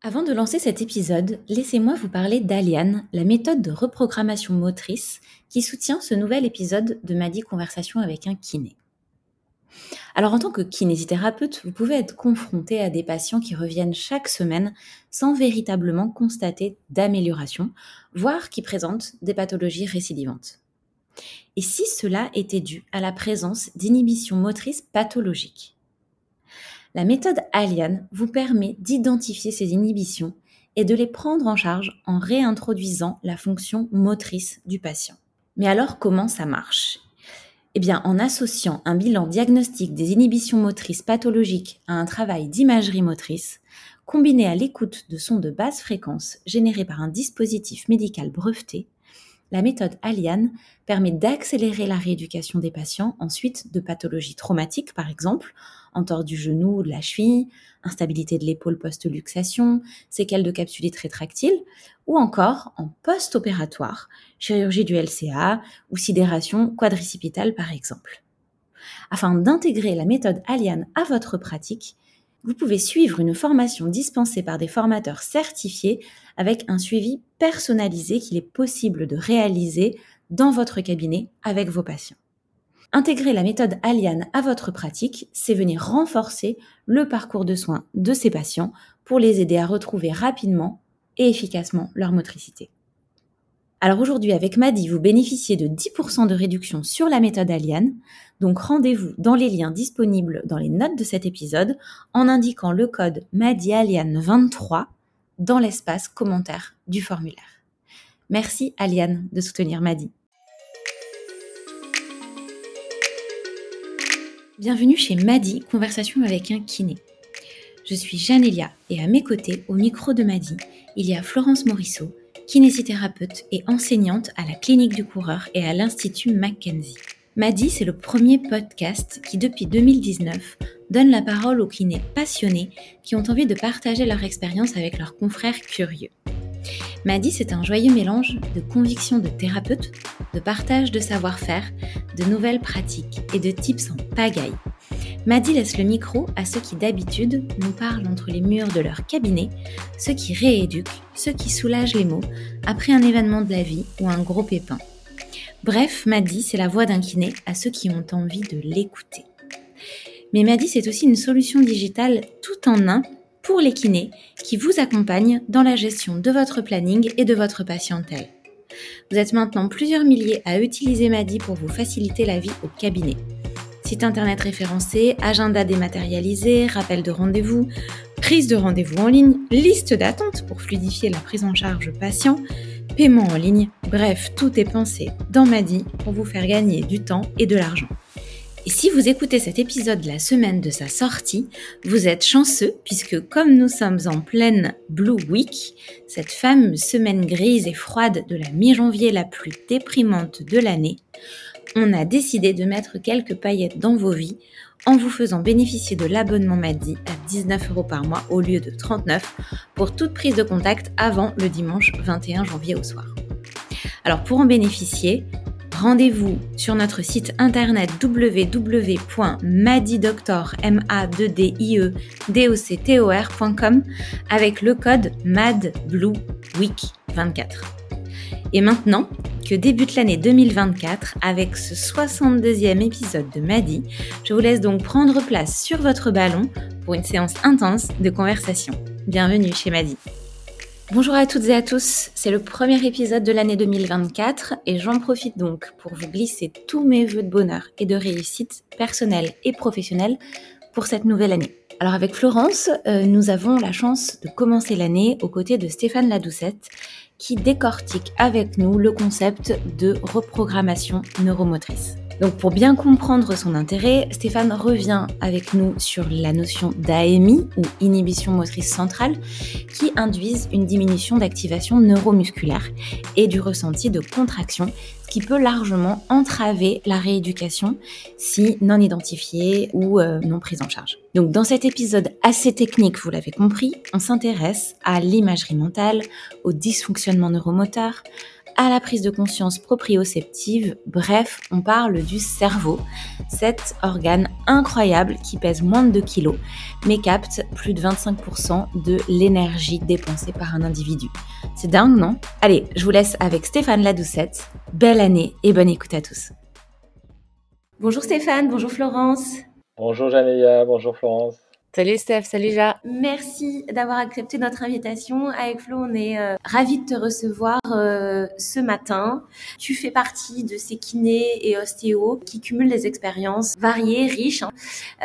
Avant de lancer cet épisode, laissez-moi vous parler d'Aliane, la méthode de reprogrammation motrice qui soutient ce nouvel épisode de Madi Conversation avec un kiné. Alors en tant que kinésithérapeute, vous pouvez être confronté à des patients qui reviennent chaque semaine sans véritablement constater d'amélioration, voire qui présentent des pathologies récidivantes. Et si cela était dû à la présence d'inhibitions motrices pathologiques? La méthode Alian vous permet d'identifier ces inhibitions et de les prendre en charge en réintroduisant la fonction motrice du patient. Mais alors comment ça marche? Eh bien en associant un bilan diagnostique des inhibitions motrices pathologiques à un travail d'imagerie motrice, combiné à l'écoute de sons de basse fréquence générés par un dispositif médical breveté, la méthode Alian permet d'accélérer la rééducation des patients ensuite de pathologies traumatiques, par exemple, entorse du genou ou de la cheville, instabilité de l'épaule post-luxation, séquelles de capsulite rétractile, ou encore en post-opératoire, chirurgie du LCA ou sidération quadricipitale, par exemple. Afin d'intégrer la méthode Alian à votre pratique, vous pouvez suivre une formation dispensée par des formateurs certifiés avec un suivi personnalisé qu'il est possible de réaliser dans votre cabinet avec vos patients. Intégrer la méthode Alian à votre pratique, c'est venir renforcer le parcours de soins de ces patients pour les aider à retrouver rapidement et efficacement leur motricité. Alors aujourd'hui, avec Madi, vous bénéficiez de 10% de réduction sur la méthode Alian. Donc rendez-vous dans les liens disponibles dans les notes de cet épisode en indiquant le code MADIALIAN23 dans l'espace commentaire du formulaire. Merci Alian de soutenir Madi. Bienvenue chez Madi, conversation avec un kiné. Je suis Janelia et à mes côtés, au micro de Madi, il y a Florence Morisseau, kinésithérapeute et enseignante à la clinique du coureur et à l'Institut Mackenzie. Madi, c'est le premier podcast qui, depuis 2019, donne la parole aux kinés passionnés qui ont envie de partager leur expérience avec leurs confrères curieux. Madi, c'est un joyeux mélange de convictions de thérapeute, de partage de savoir-faire, de nouvelles pratiques et de tips en pagaille. Maddy laisse le micro à ceux qui d'habitude nous parlent entre les murs de leur cabinet, ceux qui rééduquent, ceux qui soulagent les mots après un événement de la vie ou un gros pépin. Bref, Maddy, c'est la voix d'un kiné à ceux qui ont envie de l'écouter. Mais Maddy, c'est aussi une solution digitale tout en un pour les kinés qui vous accompagnent dans la gestion de votre planning et de votre patientèle. Vous êtes maintenant plusieurs milliers à utiliser Maddy pour vous faciliter la vie au cabinet. Site internet référencé, agenda dématérialisé, rappel de rendez-vous, prise de rendez-vous en ligne, liste d'attente pour fluidifier la prise en charge patient, paiement en ligne, bref, tout est pensé dans Madi pour vous faire gagner du temps et de l'argent. Et si vous écoutez cet épisode la semaine de sa sortie, vous êtes chanceux puisque comme nous sommes en pleine Blue Week, cette fameuse semaine grise et froide de la mi-janvier la plus déprimante de l'année, on a décidé de mettre quelques paillettes dans vos vies en vous faisant bénéficier de l'abonnement Maddy à 19 euros par mois au lieu de 39 pour toute prise de contact avant le dimanche 21 janvier au soir. Alors pour en bénéficier, rendez-vous sur notre site internet www.madidoctor.com avec le code MADBLUEWEEK24. Et maintenant que débute l'année 2024 avec ce 62e épisode de Madi, je vous laisse donc prendre place sur votre ballon pour une séance intense de conversation. Bienvenue chez Madi. Bonjour à toutes et à tous, c'est le premier épisode de l'année 2024 et j'en profite donc pour vous glisser tous mes voeux de bonheur et de réussite personnelle et professionnelle pour cette nouvelle année. Alors avec Florence, euh, nous avons la chance de commencer l'année aux côtés de Stéphane Ladoucette qui décortique avec nous le concept de reprogrammation neuromotrice. Donc pour bien comprendre son intérêt, Stéphane revient avec nous sur la notion d'AMI ou inhibition motrice centrale qui induisent une diminution d'activation neuromusculaire et du ressenti de contraction qui peut largement entraver la rééducation si non identifiée ou euh, non prise en charge. Donc dans cet épisode assez technique, vous l'avez compris, on s'intéresse à l'imagerie mentale, au dysfonctionnement neuromoteur, à la prise de conscience proprioceptive. Bref, on parle du cerveau, cet organe incroyable qui pèse moins de 2 kg, mais capte plus de 25% de l'énergie dépensée par un individu. C'est dingue, non? Allez, je vous laisse avec Stéphane Ladoucette. Belle année et bonne écoute à tous. Bonjour Stéphane, bonjour Florence. Bonjour Janéa, bonjour Florence. Salut Steph, salut Ja. Merci d'avoir accepté notre invitation. Avec Flo, on est euh, ravis de te recevoir euh, ce matin. Tu fais partie de ces kinés et ostéos qui cumulent des expériences variées, riches. Hein.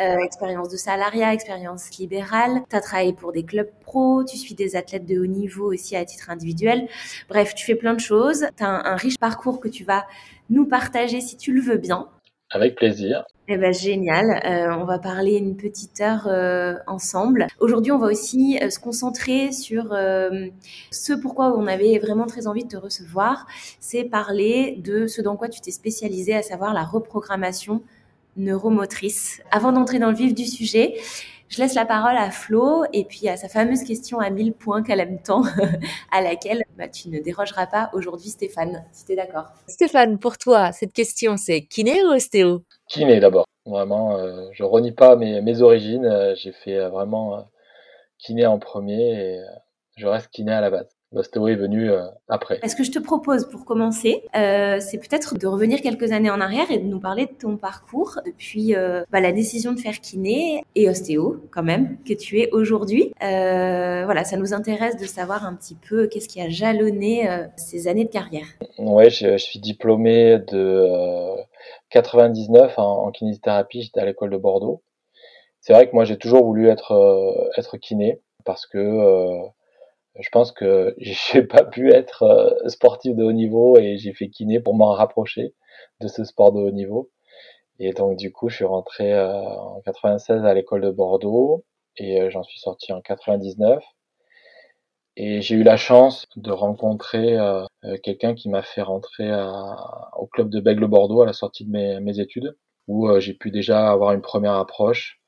Euh, expérience de salariat, expérience libérale. Tu as travaillé pour des clubs pro, tu suis des athlètes de haut niveau aussi à titre individuel. Bref, tu fais plein de choses. Tu as un riche parcours que tu vas nous partager si tu le veux bien. Avec plaisir. Eh ben génial. Euh, on va parler une petite heure euh, ensemble. Aujourd'hui, on va aussi euh, se concentrer sur ce pourquoi on avait vraiment très envie de te recevoir. C'est parler de ce dans quoi tu t'es spécialisé, à savoir la reprogrammation neuromotrice. Avant d'entrer dans le vif du sujet, je laisse la parole à Flo et puis à sa fameuse question à 1000 points qu'elle aime tant, à laquelle bah, tu ne dérogeras pas aujourd'hui, Stéphane, si tu es d'accord. Stéphane, pour toi, cette question, c'est kiné ou ostéo? Kiné d'abord. Vraiment, euh, je renie pas mes, mes origines. Euh, j'ai fait euh, vraiment kiné en premier et je reste kiné à la base. L'ostéo est venu euh, après. Ce que je te propose pour commencer, euh, c'est peut-être de revenir quelques années en arrière et de nous parler de ton parcours depuis euh, bah, la décision de faire kiné et ostéo quand même que tu es aujourd'hui. voilà, ça nous intéresse de savoir un petit peu qu'est-ce qui a jalonné ces années de carrière. Ouais, je, suis diplômé de 99 en, en kinésithérapie. J'étais à l'école de Bordeaux. C'est vrai que moi j'ai toujours voulu être être kiné parce que je pense que j'ai pas pu être euh, sportif de haut niveau et j'ai fait kiné pour m'en rapprocher de ce sport de haut niveau. Et donc du coup, je suis rentré euh, en 96 à l'école de Bordeaux et euh, j'en suis sorti en 99. Et j'ai eu la chance de rencontrer quelqu'un qui m'a fait rentrer au club de Bègle Bordeaux à la sortie de mes, mes études, où j'ai pu déjà avoir une première approche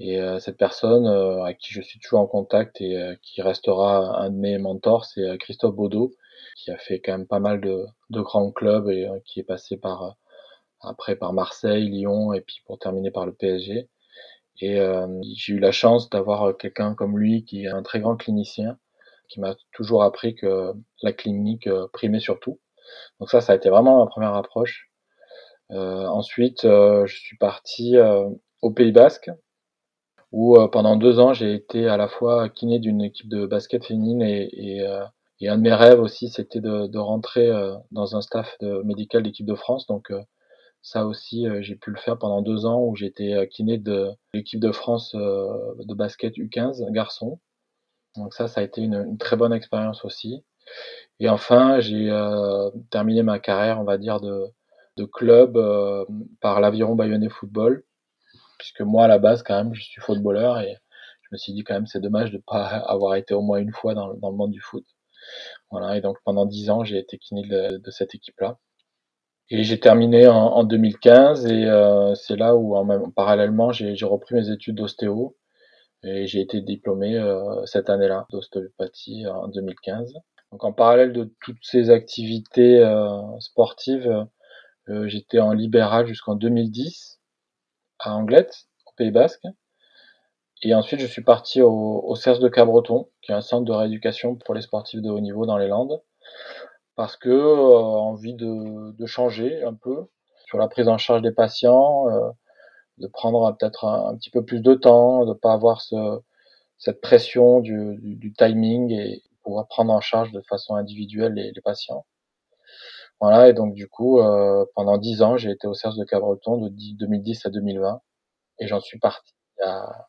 et euh, cette personne euh, avec qui je suis toujours en contact et euh, qui restera un de mes mentors, c'est Christophe Baudot, qui a fait quand même pas mal de, de grands clubs et qui est passé par après par Marseille, Lyon et puis pour terminer par le PSG. Et j'ai eu la chance d'avoir quelqu'un comme lui qui est un très grand clinicien, qui m'a toujours appris que la clinique primait surtout. Donc ça, ça a été vraiment ma première approche. Euh, ensuite, je suis parti au Pays Basque où euh, pendant deux ans j'ai été à la fois kiné d'une équipe de basket féminine et, et, euh, et un de mes rêves aussi c'était de, de, rentrer euh, dans un staff de, médical d'équipe de France. Donc ça aussi j'ai pu le faire pendant deux ans où j'étais kiné de l'équipe de France de basket U15 garçon. Donc ça ça a été une, une très bonne expérience aussi. Et enfin j'ai terminé ma carrière on va dire de, de club par l'Aviron Bayonnais Football puisque moi à la base quand même je suis footballeur et je me suis dit quand même c'est dommage de pas avoir été au moins une fois dans, dans le monde du foot. Voilà et donc pendant dix ans j'ai été kiné de, cette équipe là. Et j'ai terminé en, en, 2015 et euh, c'est là où en même, parallèlement j'ai repris mes études d'ostéo et j'ai été diplômé euh, cette année-là d'ostéopathie en 2015. Donc en parallèle de toutes ces activités euh, sportives, euh, j'étais en libéral jusqu'en 2010 à Anglette, au Pays Basque. Et ensuite, je suis parti au, au CERS de Cabreton, qui est un centre de rééducation pour les sportifs de haut niveau dans les Landes, parce que euh, envie de, changer un peu sur la prise en charge des patients, euh, de prendre peut-être un, petit peu plus de temps, de pas avoir ce, cette pression du, timing et pouvoir prendre en charge de façon individuelle les patients. Voilà, et donc du coup, euh, pendant dix ans, j'ai été au CERS de Cabreton de 2010 à 2020, et j'en suis parti il y a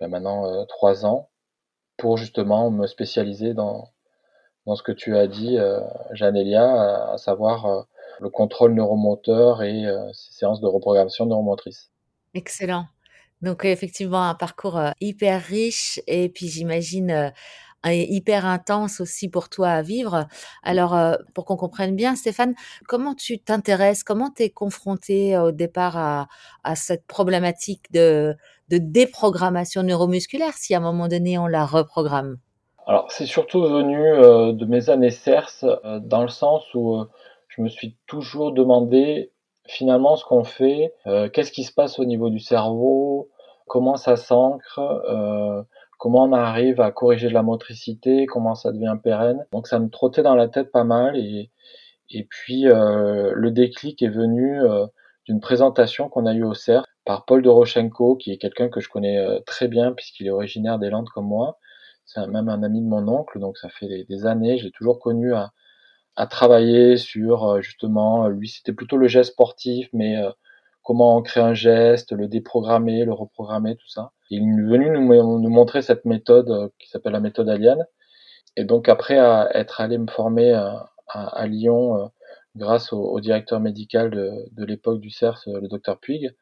ben maintenant euh, trois ans pour justement me spécialiser dans dans ce que tu as dit, euh, Janélia, à, savoir euh, le contrôle neuromoteur et ces séances de reprogrammation neuromotrice. Excellent. Donc effectivement un parcours hyper riche et puis j'imagine hyper intense aussi pour toi à vivre. Alors, euh, pour qu'on comprenne bien, Stéphane, comment tu t'intéresses, comment tu es confronté au départ à, à cette problématique de, de déprogrammation neuromusculaire si à un moment donné on la reprogramme? Alors, c'est surtout venu euh, de mes années CERS, euh, dans le sens où euh, je me suis toujours demandé finalement ce qu'on fait, qu'est-ce qui se passe au niveau du cerveau, comment ça s'ancre, comment on arrive à corriger de la motricité, comment ça devient pérenne. Donc ça me trottait dans la tête pas mal et, et puis le déclic est venu d'une présentation qu'on a eue au CERS par Paul Doroshenko, qui est quelqu'un que je connais très bien puisqu'il est originaire des Landes comme moi c'est même un ami de mon oncle, donc ça fait des, années. J'ai toujours connu à, travailler sur euh, justement, lui c'était plutôt le geste sportif, mais euh, comment créer un geste, le déprogrammer, le reprogrammer, tout ça. il est venu nous, montrer cette méthode euh, qui s'appelle la méthode Alien. Et donc après être allé me former à, Lyon grâce au, directeur médical de, l'époque du CERS, le docteur Puig,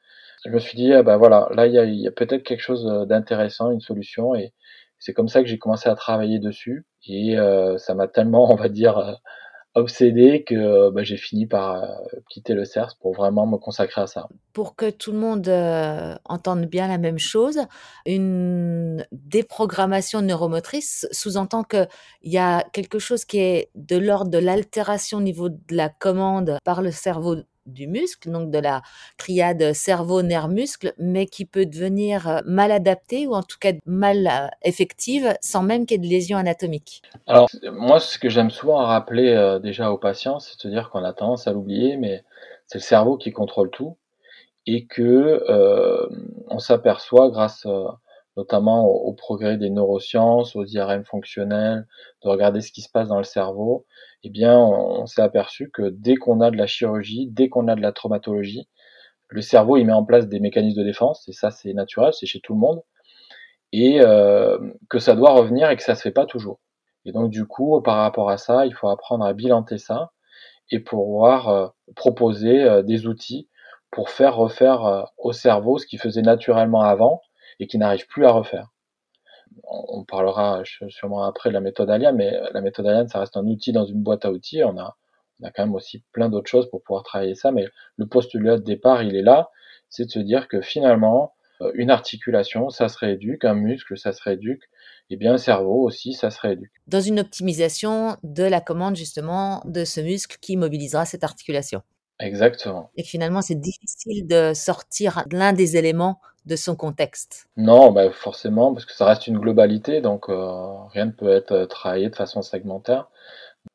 je me suis dit, ah ben voilà, là il y a, peut-être quelque chose d'intéressant, une solution, et, c'est comme ça que j'ai commencé à travailler dessus et euh, ça m'a tellement, on va dire, euh, obsédé que bah, j'ai fini par euh, quitter le CERS pour vraiment me consacrer à ça. Pour que tout le monde entende bien la même chose, une déprogrammation neuromotrice sous-entend qu'il y a quelque chose qui est de l'ordre de l'altération au niveau de la commande par le cerveau du muscle, donc de la triade cerveau-nerf-muscle, mais qui peut devenir euh, mal adaptée ou en tout cas mal euh, effective sans même qu'il y ait de lésions anatomiques. Alors, moi, ce que j'aime souvent rappeler euh, déjà aux patients, c'est de dire qu'on a tendance à l'oublier, mais c'est le cerveau qui contrôle tout et que on s'aperçoit grâce notamment au, progrès des neurosciences, aux IRM fonctionnels, de regarder ce qui se passe dans le cerveau, eh bien, on, s'est aperçu que dès qu'on a de la chirurgie, dès qu'on a de la traumatologie, le cerveau il met en place des mécanismes de défense, et ça c'est naturel, c'est chez tout le monde, et euh, que ça doit revenir et que ça se fait pas toujours. Et donc du coup, par rapport à ça, il faut apprendre à bilanter ça et pouvoir euh, proposer euh, des outils pour faire refaire au cerveau ce qu'il faisait naturellement avant, et qui n'arrive plus à refaire. On, parlera sûrement après de la méthode Alien, mais la méthode Alien, ça reste un outil dans une boîte à outils. On a, on a quand même aussi plein d'autres choses pour pouvoir travailler ça, mais le postulat de départ, il est là, c'est de se dire que finalement, euh, une articulation, ça se rééduque, un muscle, ça se rééduque, et bien un cerveau aussi, ça se rééduque. Dans une optimisation de la commande justement de ce muscle qui mobilisera cette articulation. Exactement. Et finalement, c'est difficile de sortir l'un des éléments de son contexte. Non, bah forcément, parce que ça reste une globalité, donc euh, rien ne peut être travaillé de façon segmentaire.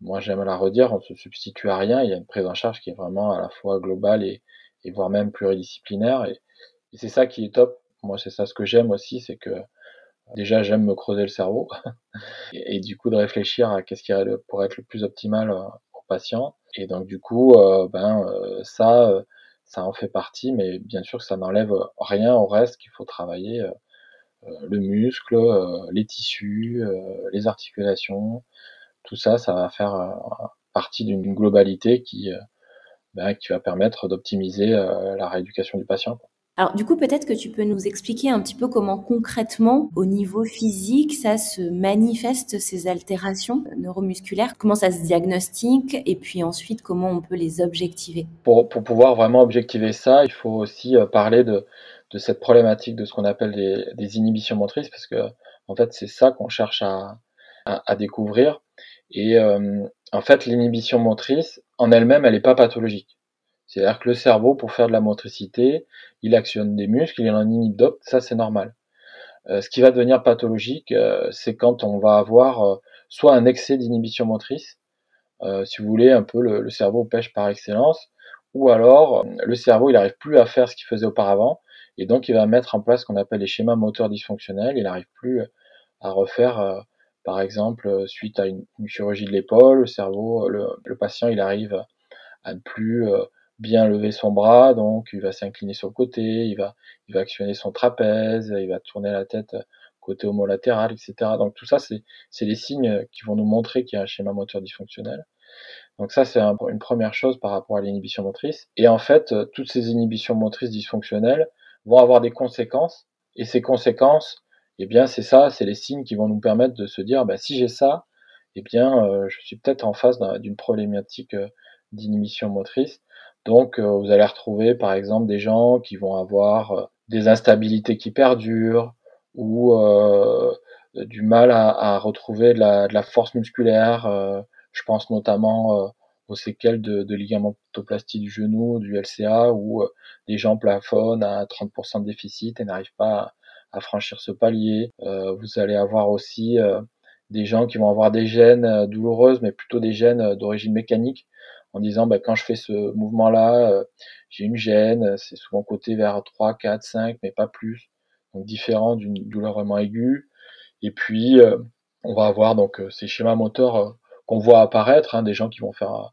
Moi, j'aime la redire, on ne se substitue à rien. Il y a une prise en charge qui est vraiment à la fois globale et, et voire même pluridisciplinaire. Et, et c'est ça qui est top. Moi, c'est ça ce que j'aime aussi, c'est que déjà, j'aime me creuser le cerveau et, et, du coup de réfléchir à qu'est-ce qui pourrait être le plus optimal euh, au patient. Et donc du coup, euh, ben euh, ça, euh, ça en fait partie, mais bien sûr que ça n'enlève rien au reste qu'il faut travailler. le muscle, les tissus, les articulations, tout ça, ça va faire partie d'une globalité qui, ben, qui va permettre d'optimiser la rééducation du patient. Alors du coup, peut-être que tu peux nous expliquer un petit peu comment concrètement, au niveau physique, ça se manifeste, ces altérations neuromusculaires, comment ça se diagnostique? Et puis ensuite comment on peut les objectiver? Pour, pouvoir vraiment objectiver ça, il faut aussi euh, parler de, cette problématique de ce qu'on appelle des, inhibitions motrices, parce que en fait c'est ça qu'on cherche à, découvrir. Et euh, en fait, l'inhibition motrice, en elle-même, elle n'est pas pathologique. C'est-à-dire que le cerveau, pour faire de la motricité, il actionne des muscles, il en inhibe d'autres, ça c'est normal. Euh, ce qui va devenir pathologique, euh, c'est quand on va avoir euh, soit un excès d'inhibition motrice, si vous voulez, un peu le, cerveau pêche par excellence, ou alors le cerveau il n'arrive plus à faire ce qu'il faisait auparavant, et donc il va mettre en place ce qu'on appelle les schémas moteurs dysfonctionnels, il n'arrive plus à refaire, par exemple, suite à une, chirurgie de l'épaule, le cerveau, le, le, patient il arrive à ne plus bien lever son bras, donc il va s'incliner sur le côté, il va, il va actionner son trapèze, il va tourner la tête côté homolatéral, etc. Donc tout ça, c'est, les signes qui vont nous montrer qu'il y a un schéma moteur dysfonctionnel. Donc ça, c'est une première chose par rapport à l'inhibition motrice. Et en fait, toutes ces inhibitions motrices dysfonctionnelles vont avoir des conséquences. Et ces conséquences, eh bien, c'est ça, c'est les signes qui vont nous permettre de se dire, bah, si j'ai ça, eh bien, euh, je suis peut-être en face d'une problématique euh, d'inhibition motrice. Donc, euh, vous allez retrouver par exemple des gens qui vont avoir euh, des instabilités qui perdurent ou euh, du mal à, retrouver de la, force musculaire. je pense notamment aux séquelles de, de ligamentoplastie du genou, du LCA, où les gens plafonnent à 30% de déficit et n'arrivent pas à, à, franchir ce palier. vous allez avoir aussi des gens qui vont avoir des gènes douloureuses, mais plutôt des gènes d'origine mécanique, en disant bah, quand je fais ce mouvement-là, euh, j'ai une gêne, c'est souvent côté vers 3, 4, 5, mais pas plus, donc différent d'une douleur vraiment aiguë. Et puis, euh, on va avoir donc euh, ces schémas moteurs qu'on voit apparaître, hein, des gens qui vont faire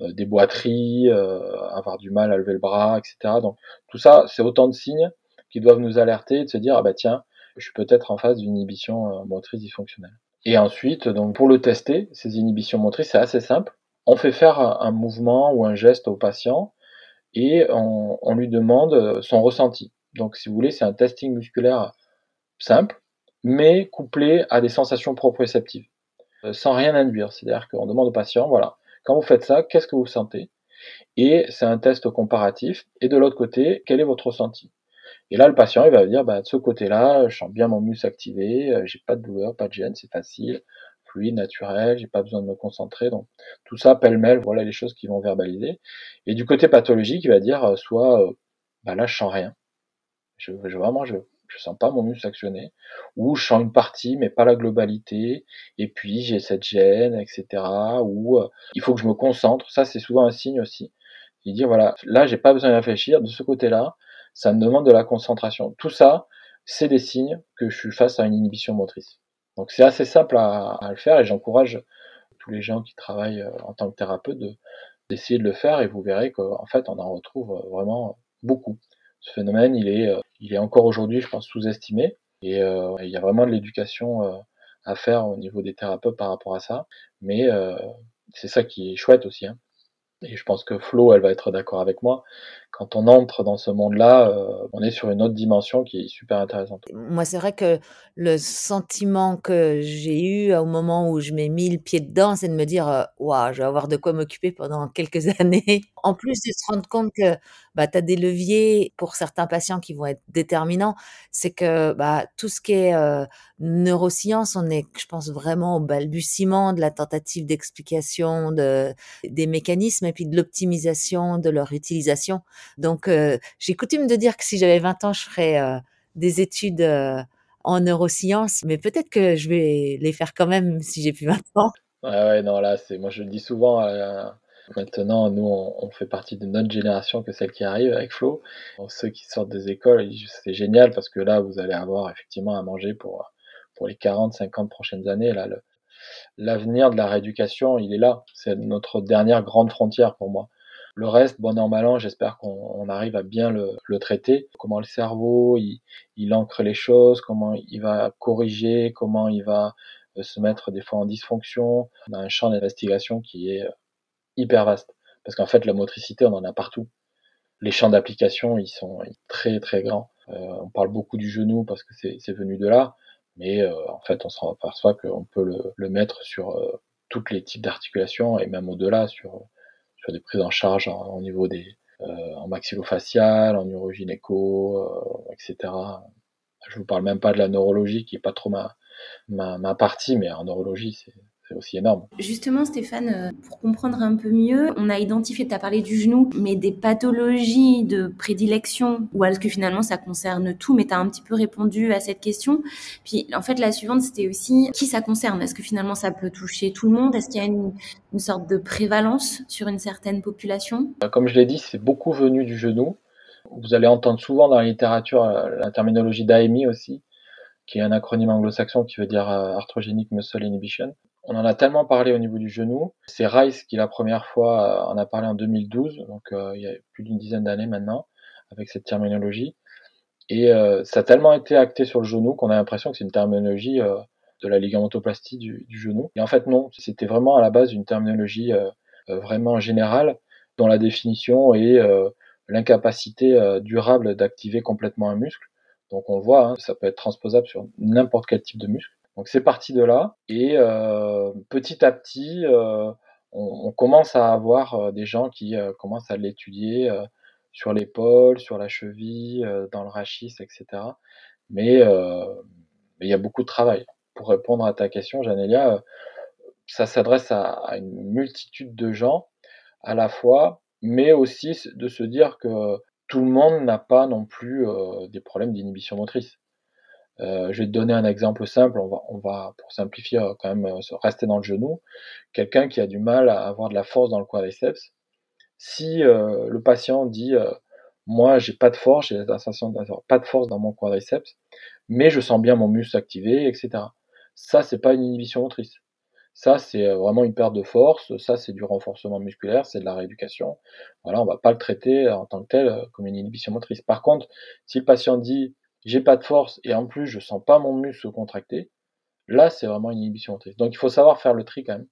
des boiteries, avoir du mal à lever le bras, etc. Donc tout ça, c'est autant de signes qui doivent nous alerter de se dire ah bah tiens, je suis peut-être en phase d'une inhibition motrice dysfonctionnelle. Et ensuite, donc pour le tester, ces inhibitions motrices, c'est assez simple on fait faire un mouvement ou un geste au patient et on, lui demande son ressenti. Donc, si vous voulez, c'est un testing musculaire simple, mais couplé à des sensations proprioceptives, euh, sans rien induire. C'est-à-dire qu'on demande au patient, voilà, quand vous faites ça, qu'est-ce que vous sentez? Et c'est un test comparatif. Et de l'autre côté, quel est votre ressenti? Et là, le patient, il va dire, bah, de ce côté-là, je sens bien mon muscle activé, euh, j'ai pas de douleur, pas de gêne, c'est facile fluide, naturel, j'ai pas besoin de me concentrer. Donc tout ça, pêle-mêle, voilà les choses qui vont verbaliser. Et du côté pathologique, il va dire euh, soit euh, bah là je sens rien. Je, je vraiment je je sens pas mon muscle actionner, ou je sens une partie mais pas la globalité, et puis j'ai cette gêne, etc. Ou euh, il faut que je me concentre, ça c'est souvent un signe aussi. Il dit voilà, là j'ai pas besoin de réfléchir, de ce côté-là, ça me demande de la concentration. Tout ça, c'est des signes que je suis face à une inhibition motrice. Donc c'est assez simple à, le faire et j'encourage tous les gens qui travaillent euh, en tant que thérapeute d'essayer de le faire et vous verrez qu'en fait on en retrouve euh, vraiment beaucoup. Ce phénomène il est, euh, il est encore aujourd'hui je pense sous-estimé et il y a vraiment de l'éducation à faire au niveau des thérapeutes par rapport à ça. Mais c'est ça qui est chouette aussi. Hein. Et je pense que Flo, elle va être d'accord avec moi. Quand on entre dans ce monde-là, euh, on est sur une autre dimension qui est super intéressante. Moi, c'est vrai que le sentiment que j'ai eu au moment où je m'ai mis le pied dedans, c'est de me dire, euh, waouh, je vais avoir de quoi m'occuper pendant quelques années. En plus de se rendre compte que bah, tu as des leviers pour certains patients qui vont être déterminants, c'est que bah, tout ce qui est euh, neurosciences, on est, je pense, vraiment au balbutiement de la tentative d'explication de, des mécanismes et puis de l'optimisation de leur utilisation. Donc, euh, j'ai coutume de dire que si j'avais 20 ans, je ferais euh, des études en neurosciences, mais peut-être que je vais les faire quand même si j'ai plus 20 ans. Ouais, ouais, non, là, c'est, moi je le dis souvent, maintenant, nous, on, fait partie de notre génération que celle qui arrive avec Flo. ceux qui sortent des écoles, c'est génial parce que là, vous allez avoir effectivement à manger pour, pour les 40, 50 prochaines années. Là, l'avenir de la rééducation, il est là. C'est notre dernière grande frontière pour moi. Le reste, bon an, mal an, j'espère qu'on arrive à bien le, traiter. Comment le cerveau, il, il, ancre les choses, comment il va corriger, comment il va euh, se mettre des fois en dysfonction. On a un champ d'investigation qui est euh, hyper vaste. Parce qu'en fait, la motricité, on en a partout. Les champs d'application, ils sont très très grands. Euh, on parle beaucoup du genou parce que c'est venu de là, mais en fait, on s'en aperçoit qu'on peut le, le, mettre sur tous les types d'articulations et même au-delà sur sur des prises en charge au niveau des euh, en maxillofacial, en urogynéco, euh, etc. Je vous parle même pas de la neurologie qui est pas trop ma, ma, ma partie, mais en neurologie, c'est aussi énorme. Justement, Stéphane, euh, pour comprendre un peu mieux, on a identifié, tu as parlé du genou, mais des pathologies de prédilection, ou est-ce que finalement ça concerne tout, mais tu as un petit peu répondu à cette question. Puis en fait, la suivante, c'était aussi qui ça concerne? Est-ce que finalement ça peut toucher tout le monde? Est-ce qu'il y a une, une sorte de prévalence sur une certaine population? Euh, Comme je l'ai dit, c'est beaucoup venu du genou. Vous allez entendre souvent dans la littérature euh, la terminologie d'AMI aussi, qui est un acronyme anglo-saxon qui veut dire Arthrogenic Muscle Inhibition. On en a tellement parlé au niveau du genou. C'est Rice qui la première fois euh, en a parlé en 2012, donc euh, il y a plus d'une dizaine d'années maintenant, avec cette terminologie. Et euh, ça a tellement été acté sur le genou qu'on a l'impression que c'est une terminologie de la ligamentoplastie du, genou. Et en fait non, c'était vraiment à la base une terminologie vraiment générale dont la définition est l'incapacité durable d'activer complètement un muscle. Donc on voit, hein, ça peut être transposable sur n'importe quel type de muscle. Donc c'est parti de là et euh, petit à petit, euh, on, commence à avoir euh, des gens qui commencent à l'étudier sur l'épaule, sur la cheville, dans le rachis, etc. Mais il y a beaucoup de travail pour répondre à ta question, Janélia, ça s'adresse à, une multitude de gens à la fois, mais aussi de se dire que tout le monde n'a pas non plus des problèmes d'inhibition motrice. Euh, je vais te donner un exemple simple, on va, on va pour simplifier euh, quand même rester dans le genou. Quelqu'un qui a du mal à avoir de la force dans le quadriceps, si le patient dit moi j'ai pas de force, j'ai la sensation d'avoir pas de force dans mon quadriceps, mais je sens bien mon muscle activé, etc. Ça c'est pas une inhibition motrice. Ça, c'est euh, vraiment une perte de force. Ça, c'est du renforcement musculaire, c'est de la rééducation. Voilà, on va pas le traiter en tant que tel euh, comme une inhibition motrice. Par contre, si le patient dit j'ai pas de force et en plus je sens pas mon muscle contracté, là, c'est vraiment une inhibition motrice. Donc, il faut savoir faire le tri quand même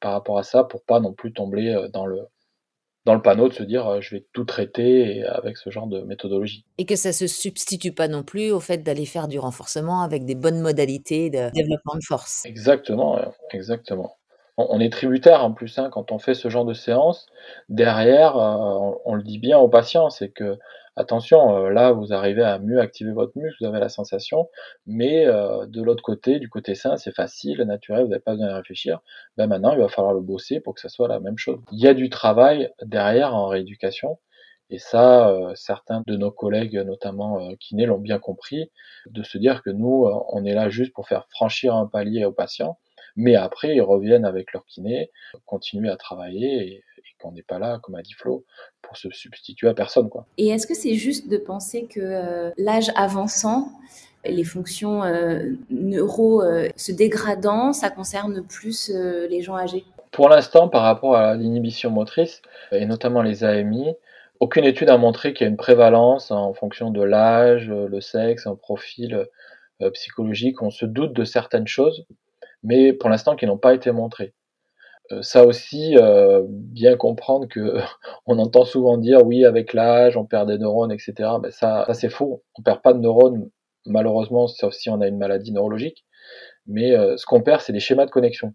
par rapport à ça pour pas non plus tomber euh, dans le dans le panneau de se dire euh, je vais tout traiter avec ce genre de méthodologie. Et que ça se substitue pas non plus au fait d'aller faire du renforcement avec des bonnes modalités de développement de force. Exactement, exactement. On est tributaire en plus hein, quand on fait ce genre de séance. Derrière, euh, on, le dit bien aux patients, c'est que attention, euh, là vous arrivez à mieux activer votre muscle, vous avez la sensation, mais euh, de l'autre côté, du côté sain, c'est facile, naturel, vous n'avez pas besoin de réfléchir. Ben maintenant, il va falloir le bosser pour que ça soit la même chose. Il y a du travail derrière en rééducation. Et ça, euh, certains de nos collègues, notamment kinés, l'ont bien compris, de se dire que nous, on est là juste pour faire franchir un palier aux patients, mais après, ils reviennent avec leur kiné, continuent à travailler et, qu'on n'est pas là, comme a dit Flo, pour se substituer à personne. Quoi. Et est-ce que c'est juste de penser que euh, l'âge avançant, les fonctions euh, neuro euh, se dégradant, ça concerne plus les gens âgés? Pour l'instant, par rapport à l'inhibition motrice, et notamment les AMI, aucune étude a montré qu'il y a une prévalence en fonction de l'âge, le sexe, un profil psychologique. On se doute de certaines choses, mais pour l'instant qui n'ont pas été montrées. Euh, ça aussi, euh, bien comprendre que on entend souvent dire oui, avec l'âge, on perd des neurones, etc. Ben ça, ça c'est faux. On perd pas de neurones, malheureusement, sauf si on a une maladie neurologique. Mais euh, ce qu'on perd, c'est des schémas de connexion.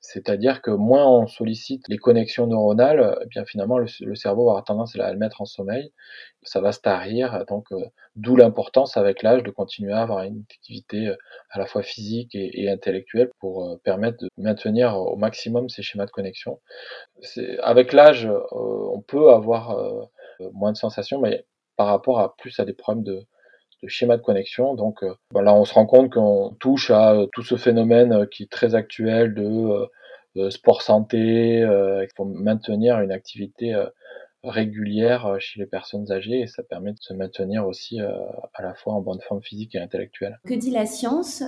C'est-à-dire que moins on sollicite les connexions neuronales, eh bien finalement le, cerveau aura tendance à le mettre en sommeil, ça va se tarir, donc euh, d'où l'importance avec l'âge de continuer à avoir une activité euh, à la fois physique et, intellectuelle pour euh, permettre de maintenir au maximum ces schémas de connexion. Avec l'âge, on peut avoir moins de sensations, mais par rapport à plus à des problèmes de, de schéma de connexion. Donc ben là, on se rend compte qu'on touche à tout ce phénomène qui est très actuel de, sport santé. il faut maintenir une activité régulière chez les personnes âgées et ça permet de se maintenir aussi à la fois en bonne forme physique et intellectuelle. Que dit la science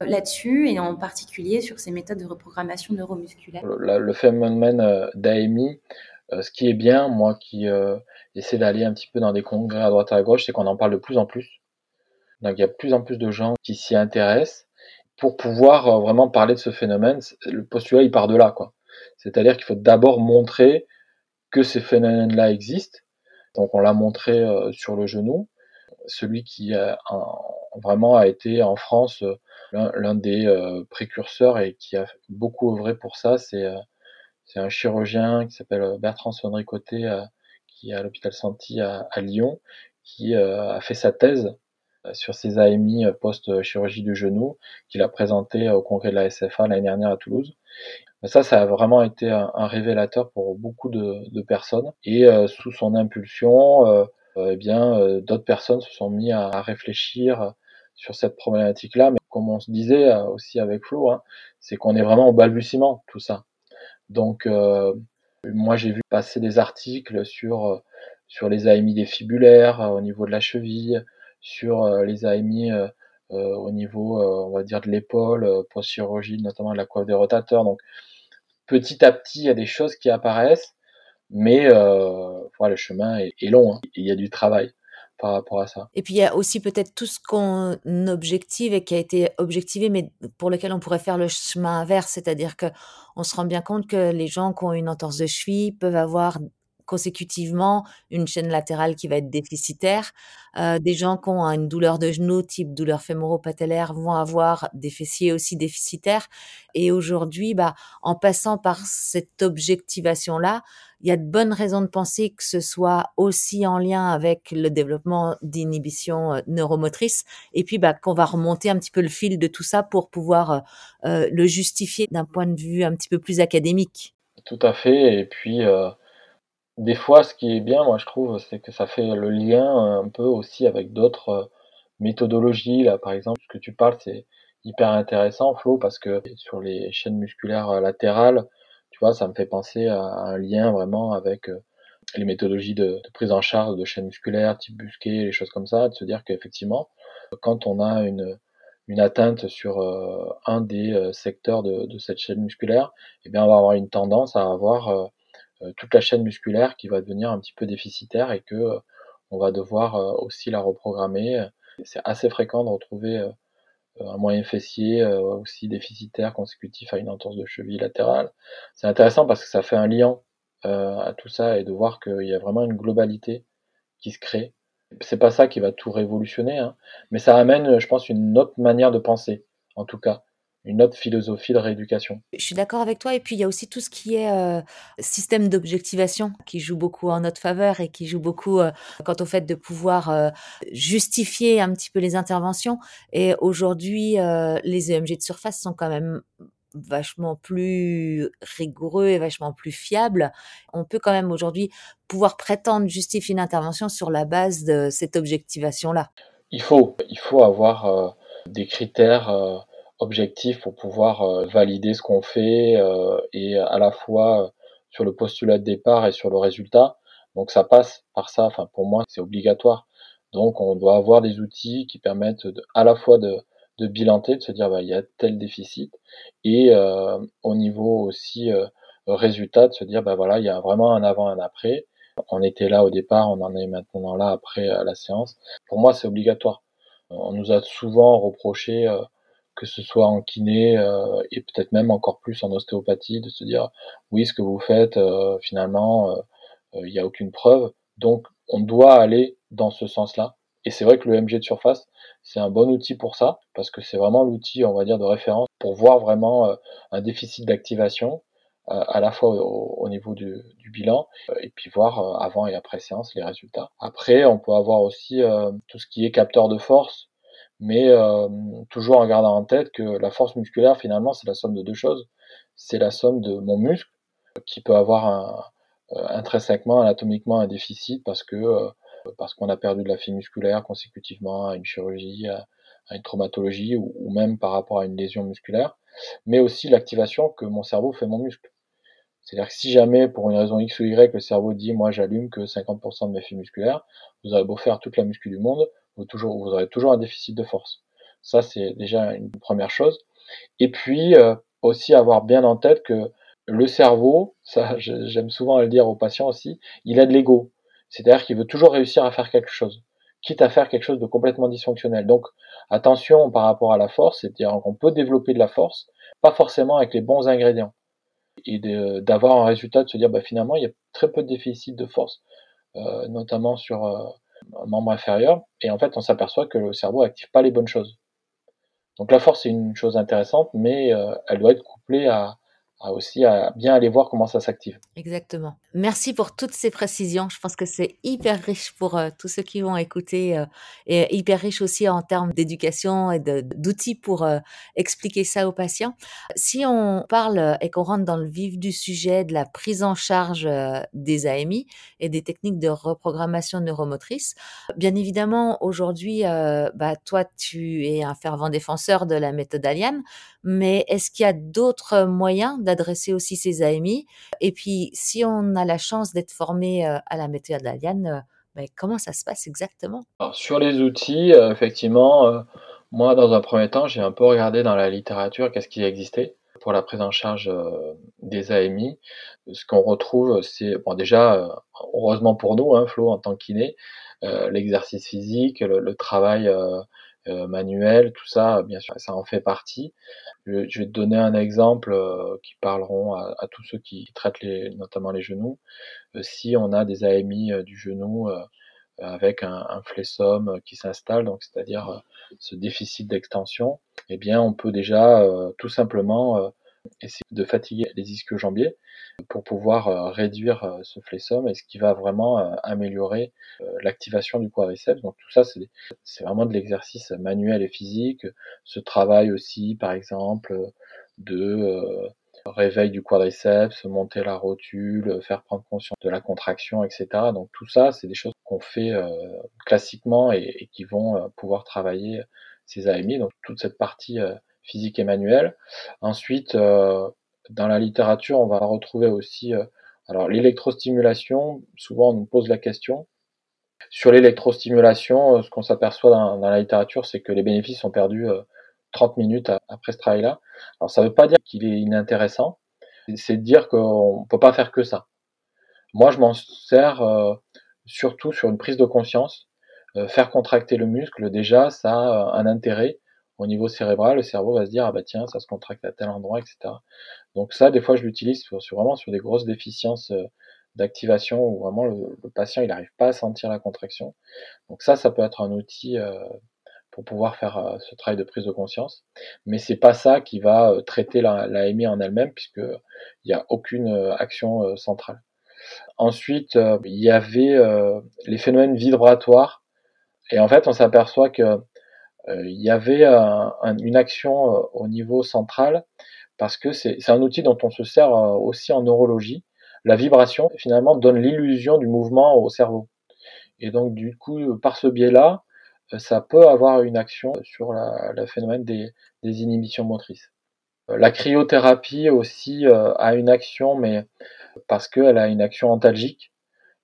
là-dessus et en particulier sur ces méthodes de reprogrammation neuromusculaire? Le, le, phénomène d'AMI, ce qui est bien, moi qui j'essaie d'aller un petit peu dans des congrès à droite à gauche, c'est qu'on en parle de plus en plus. Donc il y a de plus en plus de gens qui s'y intéressent pour pouvoir euh, vraiment parler de ce phénomène. Le postulat il part de là, quoi. C'est-à-dire qu'il faut d'abord montrer que ces phénomènes-là existent. Donc on l'a montré euh, sur le genou. Celui qui a vraiment a été en France euh, l'un des précurseurs et qui a beaucoup œuvré pour ça, c'est c'est un chirurgien qui s'appelle Bertrand Sonricoté qui est à l'hôpital Santi à, Lyon, qui euh, a fait sa thèse euh, sur ses AMI euh, post-chirurgie du genou, qu'il a présenté au congrès de la SFA l'année dernière à Toulouse. Ça, ça a vraiment été un, révélateur pour beaucoup de, personnes. Et sous son impulsion, eh bien, d'autres personnes se sont mis à, réfléchir sur cette problématique-là. Mais comme on se disait aussi avec Flo, hein, c'est qu'on est vraiment au balbutiement tout ça. Donc, moi, j'ai vu passer des articles sur, euh, sur les AMI défibulaires euh, au niveau de la cheville, sur euh, les AMI au niveau, on va dire, de l'épaule, post-chirurgie, notamment de la coiffe des rotateurs. Donc, petit à petit, il y a des choses qui apparaissent, mais voilà, le chemin est, long, hein, il y a du travail Et puis il y a aussi peut-être tout ce qu'on objective et qui a été objectivé, mais pour lequel on pourrait faire le chemin inverse, c'est-à-dire que on se rend bien compte que les gens qui ont une entorse de cheville peuvent avoir consécutivement une chaîne latérale qui va être déficitaire. Euh, des gens qui ont une douleur de genou, type douleur fémoro-patellaire, vont avoir des fessiers aussi déficitaires. Et aujourd'hui, bah, en passant par cette objectivation-là, il y a de bonnes raisons de penser que ce soit aussi en lien avec le développement d'inhibition euh, neuromotrice. Et puis, bah, qu'on va remonter un petit peu le fil de tout ça pour pouvoir euh, le justifier d'un point de vue un petit peu plus académique. Tout à fait. Et puis, des fois, ce qui est bien, moi, je trouve, c'est que ça fait le lien un peu aussi avec d'autres euh, méthodologies. Là, par exemple, ce que tu parles, c'est hyper intéressant, Flo, parce que sur les chaînes musculaires euh, latérales, tu vois, ça me fait penser à un lien vraiment avec euh, les méthodologies de, prise en charge de chaînes musculaires, type busquet, les choses comme ça, de se dire qu'effectivement, quand on a une, une atteinte sur un des secteurs de, de, cette chaîne musculaire, eh bien, on va avoir une tendance à avoir euh, toute la chaîne musculaire qui va devenir un petit peu déficitaire et que euh, on va devoir euh, aussi la reprogrammer. C'est assez fréquent de retrouver un moyen fessier aussi déficitaire consécutif à une entorse de cheville latérale. C'est intéressant parce que ça fait un lien à tout ça et de voir qu'il y a vraiment une globalité qui se crée. C'est pas ça qui va tout révolutionner, hein, mais ça amène, je pense, une autre manière de penser, en tout cas une autre philosophie de rééducation. Je suis d'accord avec toi. Et puis, il y a aussi tout ce qui est euh, système d'objectivation qui joue beaucoup en notre faveur et qui joue beaucoup euh, quant au fait de pouvoir euh, justifier un petit peu les interventions. Et aujourd'hui, les EMG de surface sont quand même vachement plus rigoureux et vachement plus fiables. On peut quand même aujourd'hui pouvoir prétendre justifier une intervention sur la base de cette objectivation-là. Il faut, il faut avoir des critères objectif pour pouvoir euh, valider ce qu'on fait euh, et à la fois sur le postulat de départ et sur le résultat. Donc ça passe par ça. Enfin pour moi c'est obligatoire. Donc on doit avoir des outils qui permettent de, à la fois de, de bilanter, de se dire bah, il y a tel déficit et euh, au niveau aussi résultat de se dire bah voilà il y a vraiment un avant un après. On était là au départ, on en est maintenant là après la séance. Pour moi c'est obligatoire. On nous a souvent reproché que ce soit en kiné euh, et peut-être même encore plus en ostéopathie, de se dire oui, ce que vous faites, euh, finalement, euh, il n'y a aucune preuve. Donc, on doit aller dans ce sens-là. Et c'est vrai que le MG de surface, c'est un bon outil pour ça, parce que c'est vraiment l'outil, on va dire, de référence pour voir vraiment un déficit d'activation, à la fois au, niveau du, du, bilan, et puis voir avant et après séance les résultats. Après, on peut avoir aussi tout ce qui est capteur de force, mais euh, toujours en gardant en tête que la force musculaire, finalement, c'est la somme de deux choses. C'est la somme de mon muscle, qui peut avoir un, euh, intrinsèquement, anatomiquement, un déficit parce que euh, parce qu'on a perdu de la fibre musculaire consécutivement à une chirurgie, à, une traumatologie ou, même par rapport à une lésion musculaire, mais aussi l'activation que mon cerveau fait mon muscle. C'est-à-dire que si jamais, pour une raison X ou Y, le cerveau dit, moi j'allume que 50% de mes fibres musculaires, vous avez beau faire toute la muscu du monde, vous aurez toujours un déficit de force. Ça, c'est déjà une première chose. Et puis, euh, aussi avoir bien en tête que le cerveau, ça j'aime souvent le dire aux patients aussi, il a de l'ego. C'est-à-dire qu'il veut toujours réussir à faire quelque chose, quitte à faire quelque chose de complètement dysfonctionnel. Donc attention par rapport à la force, c'est-à-dire qu'on peut développer de la force, pas forcément avec les bons ingrédients. Et d'avoir un résultat de se dire bah, finalement il y a très peu de déficit de force, euh, notamment sur, euh, membre inférieur, et en fait on s'aperçoit que le cerveau active pas les bonnes choses. Donc la force c'est une chose intéressante, mais euh, elle doit être couplée à, aussi à bien aller voir comment ça s'active. Exactement. Merci pour toutes ces précisions. Je pense que c'est hyper riche pour euh, tous ceux qui vont écouter euh, et hyper riche aussi en termes d'éducation et d'outils pour euh, expliquer ça aux patients. Si on parle et qu'on rentre dans le vif du sujet de la prise en charge des AMI et des techniques de reprogrammation neuromotrice, bien évidemment aujourd'hui, bah, toi tu es un fervent défenseur de la méthode Aliane, mais est-ce qu'il y a d'autres moyens d'adresser aussi ces AMI Et puis, si on a la chance d'être formé euh, à la méthode d'Aliane, euh, ben, comment ça se passe exactement? Sur les outils, euh, effectivement, moi, dans un premier temps, j'ai un peu regardé dans la littérature qu'est-ce qui existait pour la prise en charge des AMI. Ce qu'on retrouve, c'est, bon, déjà, heureusement pour nous, hein, Flo, en tant que kiné, l'exercice physique, le, travail manuel, tout ça, bien sûr, ça en fait partie. Je, vais te donner un exemple qui parleront à, tous ceux qui traitent les, notamment les genoux. si on a des AMI du genou avec un, un flessum qui s'installe, donc c'est-à-dire ce déficit d'extension, eh bien on peut déjà tout simplement essayer de fatiguer les ischio-jambiers pour pouvoir euh, réduire euh, ce flessum et ce qui va vraiment euh, améliorer l'activation du quadriceps. Donc tout ça, c'est vraiment de l'exercice manuel et physique. Ce travail aussi, par exemple, de réveil du quadriceps, monter la rotule, faire prendre conscience de la contraction, etc. Donc tout ça, c'est des choses qu'on fait classiquement et, qui vont pouvoir travailler ces AMI. Donc toute cette partie physique et manuelle. Ensuite, euh, dans la littérature, on va retrouver aussi euh, alors l'électrostimulation. Souvent, on nous pose la question. Sur l'électrostimulation, euh, ce qu'on s'aperçoit dans, la littérature, c'est que les bénéfices sont perdus 30 minutes après ce travail-là. Alors ça ne veut pas dire qu'il est inintéressant, c'est dire qu'on ne peut pas faire que ça. Moi, je m'en sers surtout sur une prise de conscience. faire contracter le muscle, déjà, ça a un intérêt au niveau cérébral, le cerveau va se dire ah bah tiens ça se contracte à tel endroit, etc. Donc ça, des fois, je l'utilise sur, vraiment sur des grosses déficiences euh, d'activation où vraiment le, patient il n'arrive pas à sentir la contraction. Donc ça, ça peut être un outil euh, pour pouvoir faire euh, ce travail de prise de conscience. Mais c'est pas ça qui va traiter la, la en elle-même puisque il n'y a aucune action centrale. Ensuite, il y avait les phénomènes vibratoires. Et en fait, on s'aperçoit que il y avait une action euh, au niveau central parce que c'est un outil dont on se sert euh, aussi en neurologie. La vibration, finalement, donne l'illusion du mouvement au cerveau. Et donc, du coup, par ce biais-là, ça peut avoir une action sur le phénomène des, des, inhibitions motrices. La cryothérapie aussi a une action, mais parce qu'elle a une action antalgique.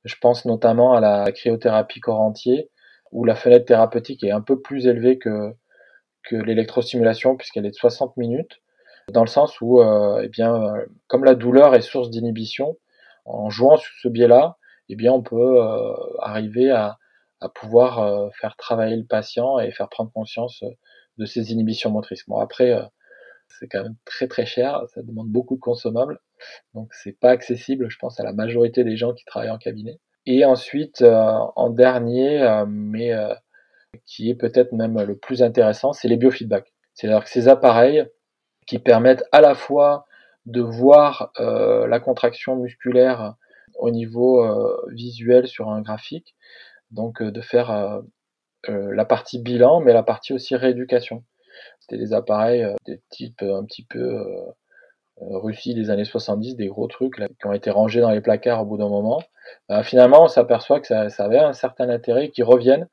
Je pense notamment à la cryothérapie corps entier, où la fenêtre thérapeutique est un peu plus élevée que, l'électrostimulation puisqu'elle est de 60 minutes, dans le sens où, euh, eh bien, euh, comme la douleur est source d'inhibition, en jouant sur ce biais-là, eh bien, on peut euh, arriver à, à pouvoir euh, faire travailler le patient et faire prendre conscience de ses inhibitions motrices. Bon, après, c'est quand même très très cher, ça demande beaucoup de consommables, donc c'est pas accessible, je pense, à la majorité des gens qui travaillent en cabinet. Et ensuite, euh, en dernier, euh, mais euh, qui est peut-être même le plus intéressant, c'est les biofeedbacks. C'est-à-dire que ces appareils qui permettent à la fois de voir la contraction musculaire au niveau visuel sur un graphique, donc de faire la partie bilan, mais la partie aussi rééducation. C'était des appareils des types un petit peu euh, Russie des années 70, des gros trucs là, qui ont été rangés dans les placards au bout d'un moment. Euh, finalement, on s'aperçoit que ça, avait un certain intérêt, qui reviennent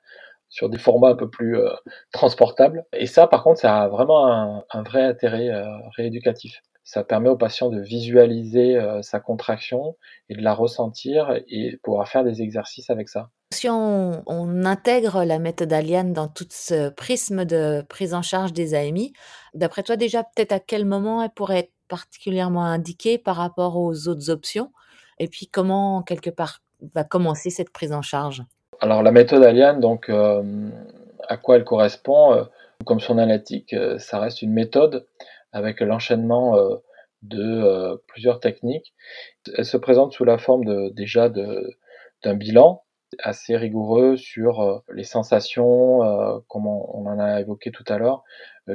sur des formats un peu plus euh, transportables. Et ça, par contre, ça a vraiment un, vrai intérêt rééducatif. Ça permet au patient de visualiser sa contraction et de la ressentir et pouvoir faire des exercices avec ça. Si on, on intègre la méthode Aliane dans tout ce prisme de prise en charge des AMI, d'après toi déjà peut-être à quel moment elle pourrait être particulièrement indiqué par rapport aux autres options? Et puis comment, quelque part, va commencer cette prise en charge? Alors la méthode Aliane, donc euh, à quoi elle correspond euh, Comme son analytique, euh, ça reste une méthode avec l'enchaînement de plusieurs techniques. Elle se présente sous la forme de, déjà d'un bilan assez rigoureux sur les sensations, comme on, en a évoqué tout à l'heure,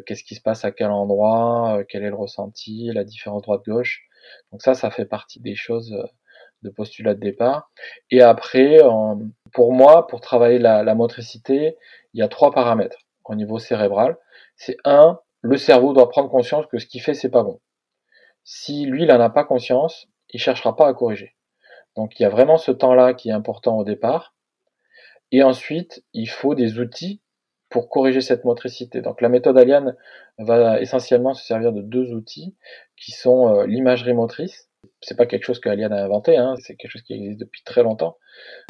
qu'est-ce qui se passe à quel endroit, quel est le ressenti, la différence droite-gauche. Donc ça, ça fait partie des choses de postulat de départ. Et après, pour moi, pour travailler la, la motricité, il y a trois paramètres au niveau cérébral. C'est un, le cerveau doit prendre conscience que ce qu'il fait, c'est pas bon. Si lui, il n'en a pas conscience, il cherchera pas à corriger. Donc il y a vraiment ce temps-là qui est important au départ. Et ensuite, il faut des outils pour corriger cette motricité. Donc la méthode Aliane va essentiellement se servir de deux outils qui sont euh, l'imagerie motrice. C'est pas quelque chose que Aliane a inventé, hein, c'est quelque chose qui existe depuis très longtemps.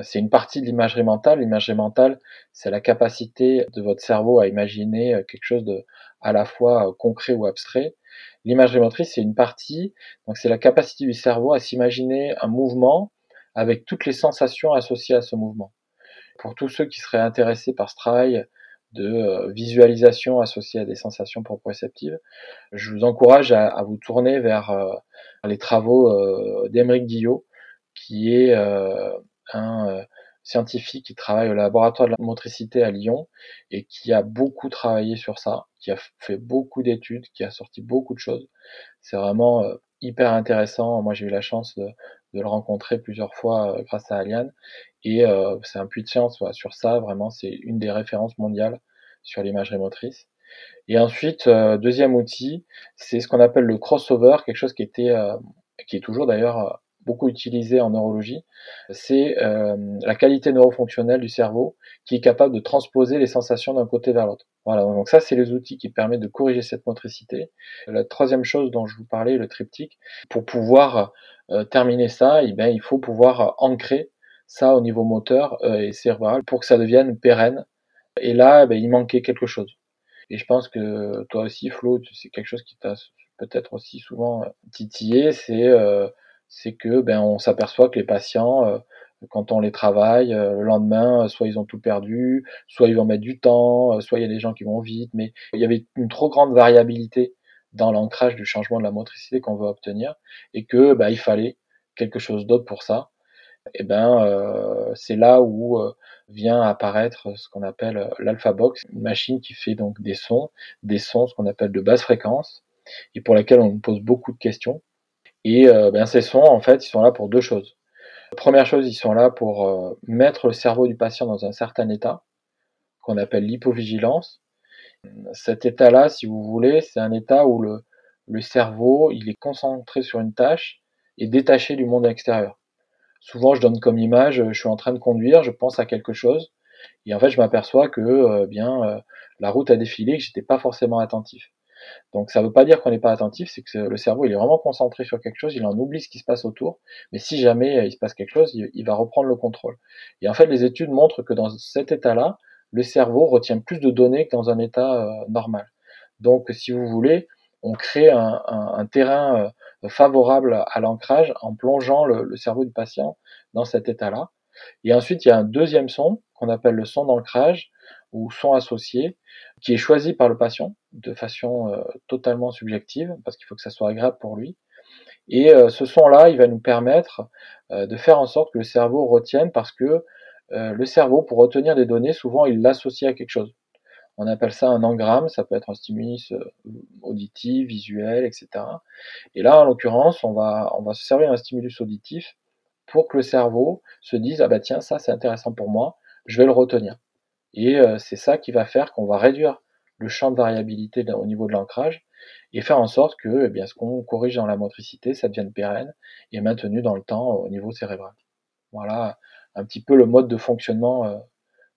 C'est une partie de l'imagerie mentale. L'imagerie mentale, c'est la capacité de votre cerveau à imaginer euh, quelque chose de à la fois euh, concret ou abstrait. L'imagerie motrice, c'est une partie, donc c'est la capacité du cerveau à s'imaginer un mouvement avec toutes les sensations associées à ce mouvement. Pour tous ceux qui seraient intéressés par ce travail de visualisation associée à des sensations proprioceptives, je vous encourage à, vous tourner vers les travaux d'Emeric Guillot, qui est un scientifique qui travaille au laboratoire de la motricité à Lyon et qui a beaucoup travaillé sur ça, qui a fait beaucoup d'études, qui a sorti beaucoup de choses. C'est vraiment euh, hyper intéressant. Moi, j'ai eu la chance de, le rencontrer plusieurs fois euh, grâce à Aliane et euh, c'est un puits de science sur ça. Vraiment, c'est une des références mondiales sur l'imagerie motrice. Et ensuite, deuxième outil, c'est ce qu'on appelle le crossover, quelque chose qui était, qui est toujours d'ailleurs beaucoup utilisé en neurologie, c'est euh, la qualité neurofonctionnelle du cerveau qui est capable de transposer les sensations d'un côté vers l'autre. Voilà, donc ça c'est les outils qui permettent de corriger cette motricité. La troisième chose dont je vous parlais, le triptyque, pour pouvoir euh, terminer ça, eh bien, il faut pouvoir ancrer ça au niveau moteur euh, et cérébral pour que ça devienne pérenne. Et là, eh il manquait quelque chose. Et je pense que toi aussi, Flo, c'est quelque chose qui t'a peut-être aussi souvent titillé, c'est c'est que ben on s'aperçoit que les patients, euh, quand on les travaille, euh, le lendemain, soit ils ont tout perdu, soit ils vont mettre du temps, euh, soit il y a des gens qui vont vite, mais il y avait une trop grande variabilité dans l'ancrage du changement de la motricité qu'on veut obtenir, et que ben, il fallait quelque chose d'autre pour ça. Et ben c'est là où vient apparaître ce qu'on appelle l'alpha box, une machine qui fait donc des sons, des sons ce qu'on appelle de basse fréquence, et pour laquelle on nous pose beaucoup de questions et euh, ben, ces sons, en fait, ils sont là pour deux choses. Première chose, ils sont là pour euh, mettre le cerveau du patient dans un certain état, qu'on appelle l'hypovigilance. Cet état-là, si vous voulez, c'est un état où le, le cerveau, il est concentré sur une tâche et détaché du monde extérieur. Souvent, je donne comme image, je suis en train de conduire, je pense à quelque chose, et en fait, je m'aperçois que euh, bien la route a défilé, que j'étais pas forcément attentif. Donc ça ne veut pas dire qu'on n'est pas attentif, c'est que le cerveau est vraiment concentré sur quelque chose, il en oublie ce qui se passe autour, mais si jamais euh, il se passe quelque chose, il, va reprendre le contrôle. Et en fait, les études montrent que dans cet état-là, le cerveau retient plus de données que dans un état euh, normal. Donc si vous voulez, on crée un, terrain euh, favorable à l'ancrage en plongeant le, cerveau du patient dans cet état-là. Et ensuite, il y a un deuxième son qu'on appelle le son d'ancrage ou son associé, qui est choisi par le patient de façon euh, totalement subjective, parce qu'il faut que ça soit agréable pour lui. Et euh, ce son-là, il va nous permettre euh, de faire en sorte que le cerveau retienne, parce que le cerveau, pour retenir des données, souvent il l'associe à quelque chose. On appelle ça un engramme, ça peut être un stimulus auditif, visuel, etc. Et là, en l'occurrence, on va, on va se servir d'un stimulus auditif pour que le cerveau se dise, ah bah tiens, ça c'est intéressant pour moi, je vais le retenir. Et euh, c'est ça qui va faire qu'on va réduire le champ de variabilité au niveau de l'ancrage et faire en sorte que eh bien, ce qu'on corrige dans la motricité, ça devienne pérenne et maintenu dans le temps au niveau cérébral. Voilà un petit peu le mode de fonctionnement euh,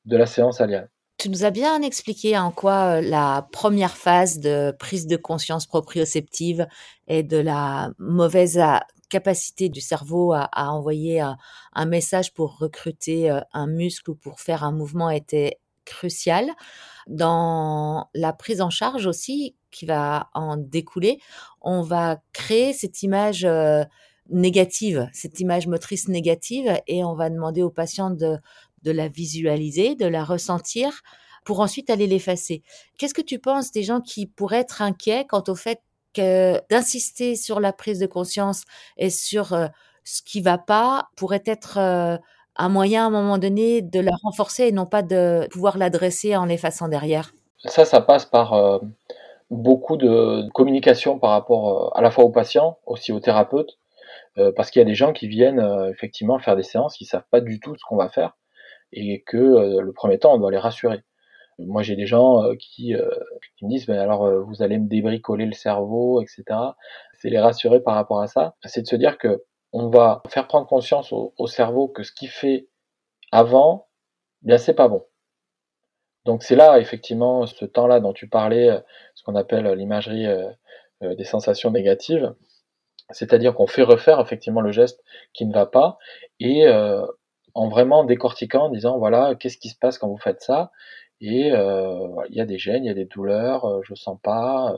de la séance aliane. Tu nous as bien expliqué en quoi euh, la première phase de prise de conscience proprioceptive et de la mauvaise capacité du cerveau à, envoyer un, message pour recruter un muscle ou pour faire un mouvement était crucial. Dans la prise en charge aussi qui va en découler, on va créer cette image euh, négative, cette image motrice négative, et on va demander aux patients de, de la visualiser, de la ressentir, pour ensuite aller l'effacer. Qu'est-ce que tu penses des gens qui pourraient être inquiets quant au fait que d'insister sur la prise de conscience et sur euh, ce qui va pas pourrait être un moyen à un moment donné de la renforcer et non pas de pouvoir l'adresser en l'effaçant derrière Ça, ça passe par euh, beaucoup de communication par rapport euh, à la fois aux patients, aussi aux thérapeutes, euh, parce qu'il y a des gens qui viennent effectivement faire des séances, qui savent pas du tout ce qu'on va faire, et que le premier temps, on doit les rassurer. Moi, j'ai des gens qui, qui, me disent, ben alors, vous allez me débricoler le cerveau, etc. C'est les rassurer par rapport à ça. C'est de se dire que on va faire prendre conscience au, cerveau que ce qu'il fait avant, bien c'est pas bon. Donc c'est là effectivement ce temps-là dont tu parlais, ce qu'on appelle l'imagerie euh, euh, des sensations négatives, c'est-à-dire qu'on fait refaire effectivement le geste qui ne va pas et euh, en vraiment décortiquant, en disant voilà qu'est-ce qui se passe quand vous faites ça? Et il y a des gènes, il y a des douleurs, je sens pas,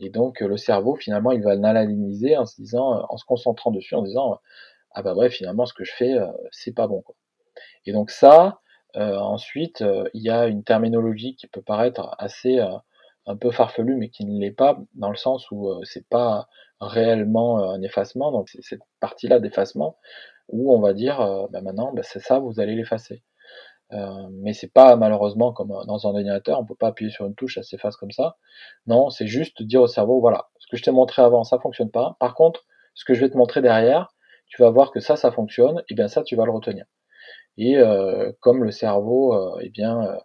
et donc le cerveau finalement il va l'analyser en se disant, en se concentrant dessus, en disant ah bah ouais finalement ce que je fais c'est pas bon quoi. Et donc ça ensuite, il y a une terminologie qui peut paraître assez un peu farfelue, mais qui ne l'est pas, dans le sens où c'est pas réellement un effacement. Donc c'est cette partie-là d'effacement où on va dire, bah, maintenant, bah, c'est ça, vous allez l'effacer. Euh, mais c'est pas malheureusement comme dans un ordinateur, on peut pas appuyer sur une touche, ça s'efface comme ça. Non, c'est juste dire au cerveau, voilà, ce que je t'ai montré avant, ça fonctionne pas. Par contre, ce que je vais te montrer derrière, tu vas voir que ça, ça fonctionne, et bien ça, tu vas le retenir. Et euh, comme le cerveau, euh, eh bien, euh,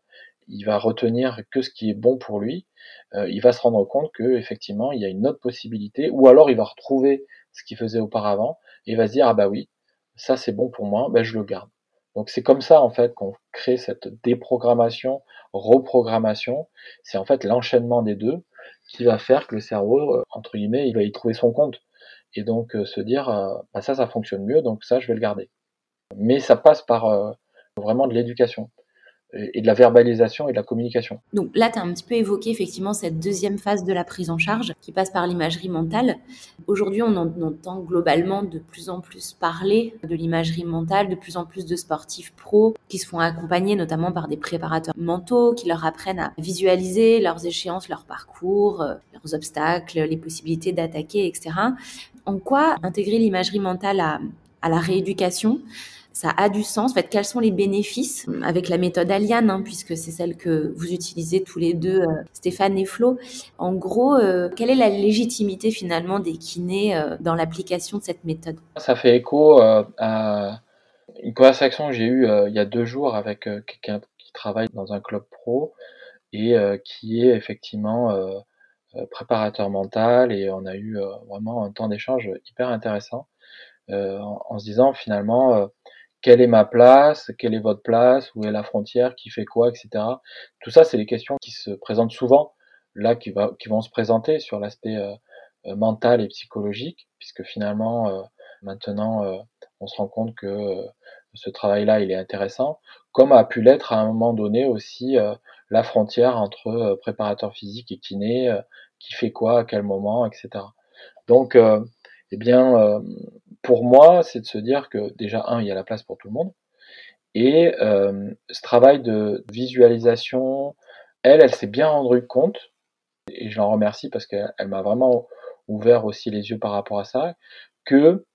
il va retenir que ce qui est bon pour lui, euh, il va se rendre compte que effectivement, il y a une autre possibilité, ou alors il va retrouver ce qu'il faisait auparavant, et il va se dire, ah bah oui, ça c'est bon pour moi, ben je le garde. Donc c'est comme ça en fait qu'on crée cette déprogrammation, reprogrammation. C'est en fait l'enchaînement des deux qui va faire que le cerveau, euh, entre guillemets, il va y trouver son compte. Et donc euh, se dire, euh, bah, ça, ça fonctionne mieux, donc ça, je vais le garder. Mais ça passe par vraiment de l'éducation et de la verbalisation et de la communication. Donc là, tu as un petit peu évoqué effectivement cette deuxième phase de la prise en charge qui passe par l'imagerie mentale. Aujourd'hui, on entend globalement de plus en plus parler de l'imagerie mentale, de plus en plus de sportifs pros qui se font accompagner notamment par des préparateurs mentaux qui leur apprennent à visualiser leurs échéances, leurs parcours, euh, leurs obstacles, les possibilités d'attaquer, etc. En quoi intégrer l'imagerie mentale à, à la rééducation ça a du sens. En fait, quels sont les bénéfices avec la méthode Aliane, hein, puisque c'est celle que vous utilisez tous les deux, euh, Stéphane et Flo. En gros, euh, quelle est la légitimité finalement des kinés euh, dans l'application de cette méthode? Ça fait écho à une conversation que j'ai eue il y a deux jours avec quelqu'un qui travaille dans un club pro et qui est effectivement préparateur mental et on a eu vraiment un temps d'échange hyper intéressant en, se disant finalement quelle est ma place, quelle est votre place, où est la frontière, qui fait quoi, etc. Tout ça, c'est des questions qui se présentent souvent, là, qui, va, qui vont se présenter sur l'aspect euh, euh, mental et psychologique, puisque finalement, euh, maintenant, on se rend compte que ce travail-là, il est intéressant, comme a pu l'être à un moment donné aussi la frontière entre préparateur physique et kiné, qui fait quoi, à quel moment, etc. Donc, eh bien, pour moi, c'est de se dire que déjà, un, il y a la place pour tout le monde. Et euh, ce travail de visualisation, elle, elle s'est bien rendue compte, et je l'en remercie parce qu'elle m'a vraiment ouvert aussi les yeux par rapport à ça, que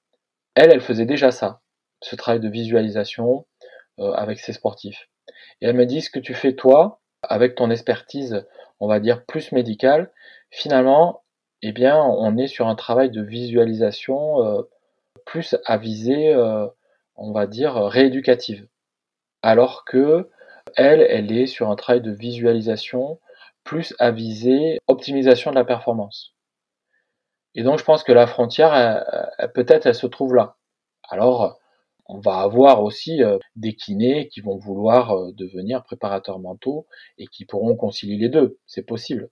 elle, elle faisait déjà ça, ce travail de visualisation euh, avec ses sportifs. Et elle me dit, ce que tu fais toi, avec ton expertise, on va dire, plus médicale, finalement, eh bien, on est sur un travail de visualisation euh, plus à visée, euh, on va dire, rééducative. Alors que elle, elle est sur un travail de visualisation plus à visée optimisation de la performance. Et donc je pense que la frontière, peut-être, elle se trouve là. Alors, on va avoir aussi euh, des kinés qui vont vouloir euh, devenir préparateurs mentaux et qui pourront concilier les deux. C'est possible.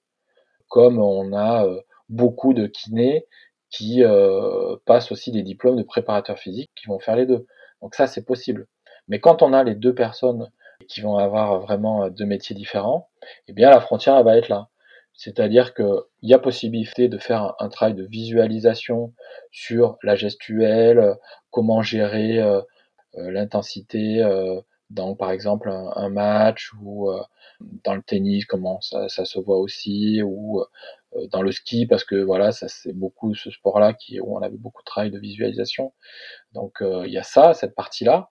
Comme on a beaucoup de kinés qui euh, passent aussi des diplômes de préparateur physique qui vont faire les deux. Donc ça, c'est possible. Mais quand on a les deux personnes qui vont avoir vraiment deux métiers différents, eh bien la frontière elle va être là. C'est-à-dire qu'il y a possibilité de faire un, travail de visualisation sur la gestuelle, comment gérer euh, euh, l'intensité euh, dans par exemple un, match ou dans le tennis, comment ça, ça, se voit aussi, ou euh, dans le ski parce que voilà, ça c'est beaucoup ce sport-là qui où on avait beaucoup de travail de visualisation. Donc euh, il y a ça, cette partie-là.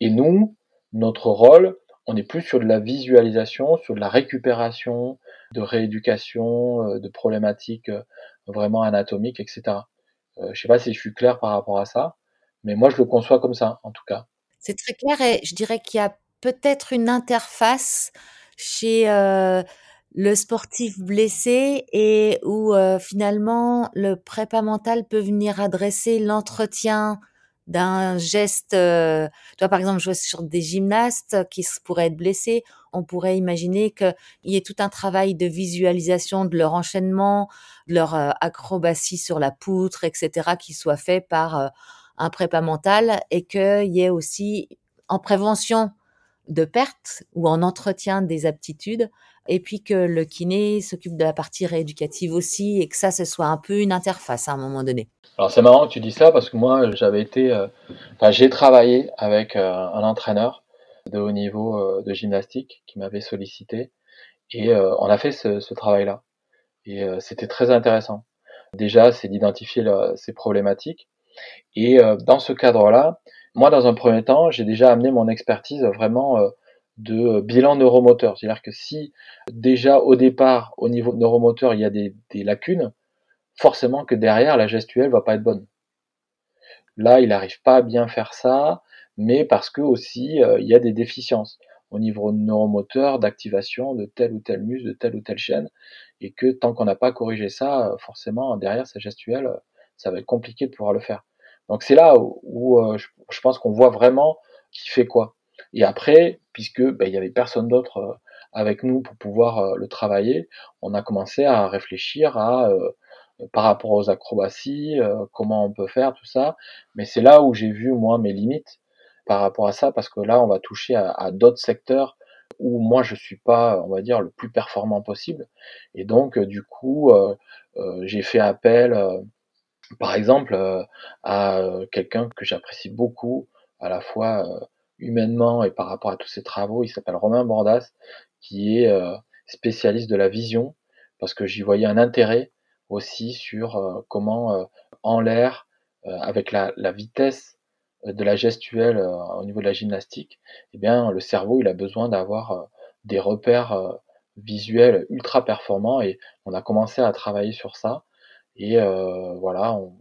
Et nous, notre rôle, on est plus sur de la visualisation, sur de la récupération, de rééducation, euh, de problématiques vraiment anatomiques, etc. je sais pas si je suis clair par rapport à ça, mais moi je le conçois comme ça, en tout cas. C'est très clair et je dirais qu'il y a peut-être une interface chez le sportif blessé et où euh, finalement le prépa mental peut venir adresser l'entretien d'un geste. Euh, toi, par exemple, je vois sur des gymnastes qui pourraient être blessés. On pourrait imaginer qu'il y ait tout un travail de visualisation de leur enchaînement, de leur euh, acrobatie sur la poutre, etc., qui soit fait par un prépa mental et qu'il y ait aussi en prévention de perte ou en entretien des aptitudes et puis que le kiné s'occupe de la partie rééducative aussi, et que ça, ce soit un peu une interface à un moment donné. Alors c'est marrant que tu dis ça parce que moi, j'avais été, euh, j'ai travaillé avec euh, un entraîneur de haut niveau de gymnastique qui m'avait sollicité et on a fait ce, ce travail-là. Et c'était très intéressant. Déjà, c'est d'identifier ces problématiques. Et dans ce cadre-là, moi, dans un premier temps, j'ai déjà amené mon expertise vraiment de bilan neuromoteur. C'est-à-dire que si déjà au départ, au niveau neuromoteur, il y a des, lacunes, forcément que derrière, la gestuelle va pas être bonne. Là, il n'arrive pas à bien faire ça, mais parce que aussi euh, il y a des déficiences au niveau neuromoteur, d'activation de tel ou tel muscle, de telle ou telle chaîne, et que tant qu'on n'a pas corrigé ça, forcément derrière sa gestuelle, ça va être compliqué de pouvoir le faire. Donc c'est là où, euh, je, pense qu'on voit vraiment qui fait quoi. Et après, puisque ben, il y avait personne d'autre euh, avec nous pour pouvoir le travailler, on a commencé à réfléchir à par rapport aux acrobaties, comment on peut faire tout ça. Mais c'est là où j'ai vu moi mes limites par rapport à ça, parce que là, on va toucher à, d'autres secteurs où moi je suis pas, on va dire, le plus performant possible. Et donc, euh, du coup, euh, euh, j'ai fait appel, par exemple, à quelqu'un que j'apprécie beaucoup, à la fois humainement et par rapport à tous ses travaux. Il s'appelle Romain Bordas, qui est spécialiste de la vision, parce que j'y voyais un intérêt aussi sur comment en l'air, avec la, la vitesse euh, de la gestuelle euh, au niveau de la gymnastique, eh bien, le cerveau, il a besoin d'avoir euh, des repères visuels ultra performants et on a commencé à travailler sur ça. Et voilà, on,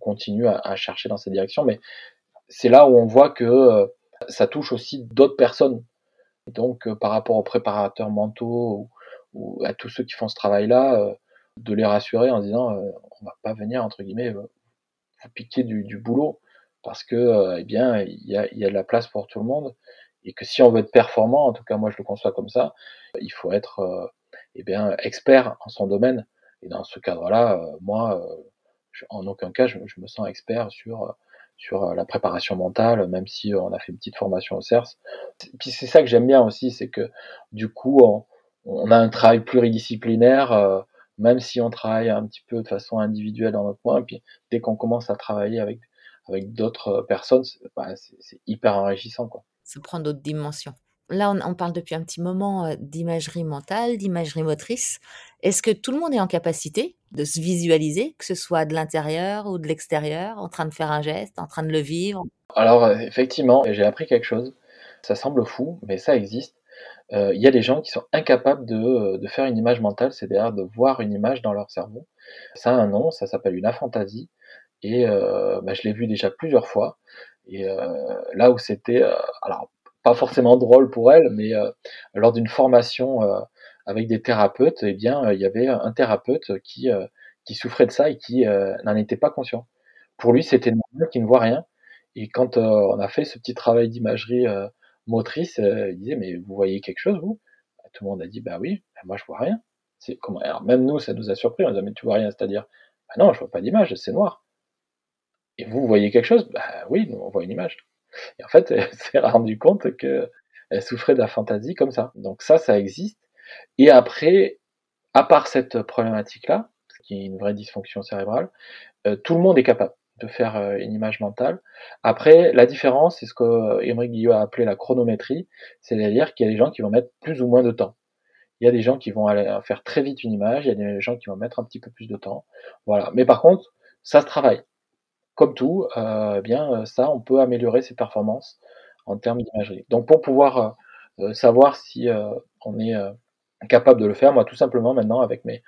continue à, chercher dans cette direction. Mais c'est là où on voit que ça touche aussi d'autres personnes. donc, par rapport aux préparateurs mentaux ou, à tous ceux qui font ce travail-là, de les rassurer en disant on va pas venir entre guillemets vous piquer du, du boulot parce que euh, eh bien il y a, y a de la place pour tout le monde et que si on veut être performant, en tout cas moi je le conçois comme ça, il faut être euh, eh bien expert en son domaine. Et dans ce cadre-là, euh, moi, en aucun cas je, me sens expert sur sur la préparation mentale, même si on a fait une petite formation au CERS. Puis c'est ça que j'aime bien aussi, c'est que du coup on, a un travail pluridisciplinaire, même si on travaille un petit peu de façon individuelle dans notre coin. Puis dès qu'on commence à travailler avec avec d'autres personnes, bah, c'est hyper enrichissant. Quoi. Ça prend d'autres dimensions. Là, on, parle depuis un petit moment d'imagerie mentale, d'imagerie motrice. Est-ce que tout le monde est en capacité de se visualiser, que ce soit de l'intérieur ou de l'extérieur, en train de faire un geste, en train de le vivre? Alors, effectivement, j'ai appris quelque chose. Ça semble fou, mais ça existe. Il y a des gens qui sont incapables de, faire une image mentale, c'est-à-dire de voir une image dans leur cerveau. Ça a un nom, ça s'appelle une aphantasie. Et euh, bah, je l'ai vu déjà plusieurs fois. Et euh, là où c'était, euh, alors pas forcément drôle pour elle, mais lors d'une formation avec des thérapeutes, eh bien, il y avait un thérapeute qui, qui souffrait de ça et qui n'en était pas conscient. Pour lui, c'était normal qu'il ne voit rien. Et quand on a fait ce petit travail d'imagerie motrice, il disait mais vous voyez quelque chose vous? Bah, Tout le monde a dit bah oui, bah, moi je vois rien. C'est comment Alors même nous, ça nous a surpris. On a dit mais tu vois rien, c'est-à-dire bah non, je vois pas d'image, c'est noir. Et vous, voyez quelque chose? Bah oui, on voit une image. Et en fait, elle s'est rendu compte que elle souffrait de la fantaisie comme ça. Donc ça, ça existe. Et après, à part cette problématique-là, qui est une vraie dysfonction cérébrale, euh, tout le monde est capable de faire euh, une image mentale. Après, la différence, c'est ce que Émeric a appelé la chronométrie, c'est-à-dire qu'il y a des gens qui vont mettre plus ou moins de temps. Il y a des gens qui vont aller faire très vite une image, il y a des gens qui vont mettre un petit peu plus de temps. Voilà. Mais par contre, ça se travaille comme tout, euh, eh bien euh, ça, on peut améliorer ses performances en termes d'imagerie. Donc pour pouvoir euh, savoir si on est capable de le faire, moi tout simplement maintenant avec mes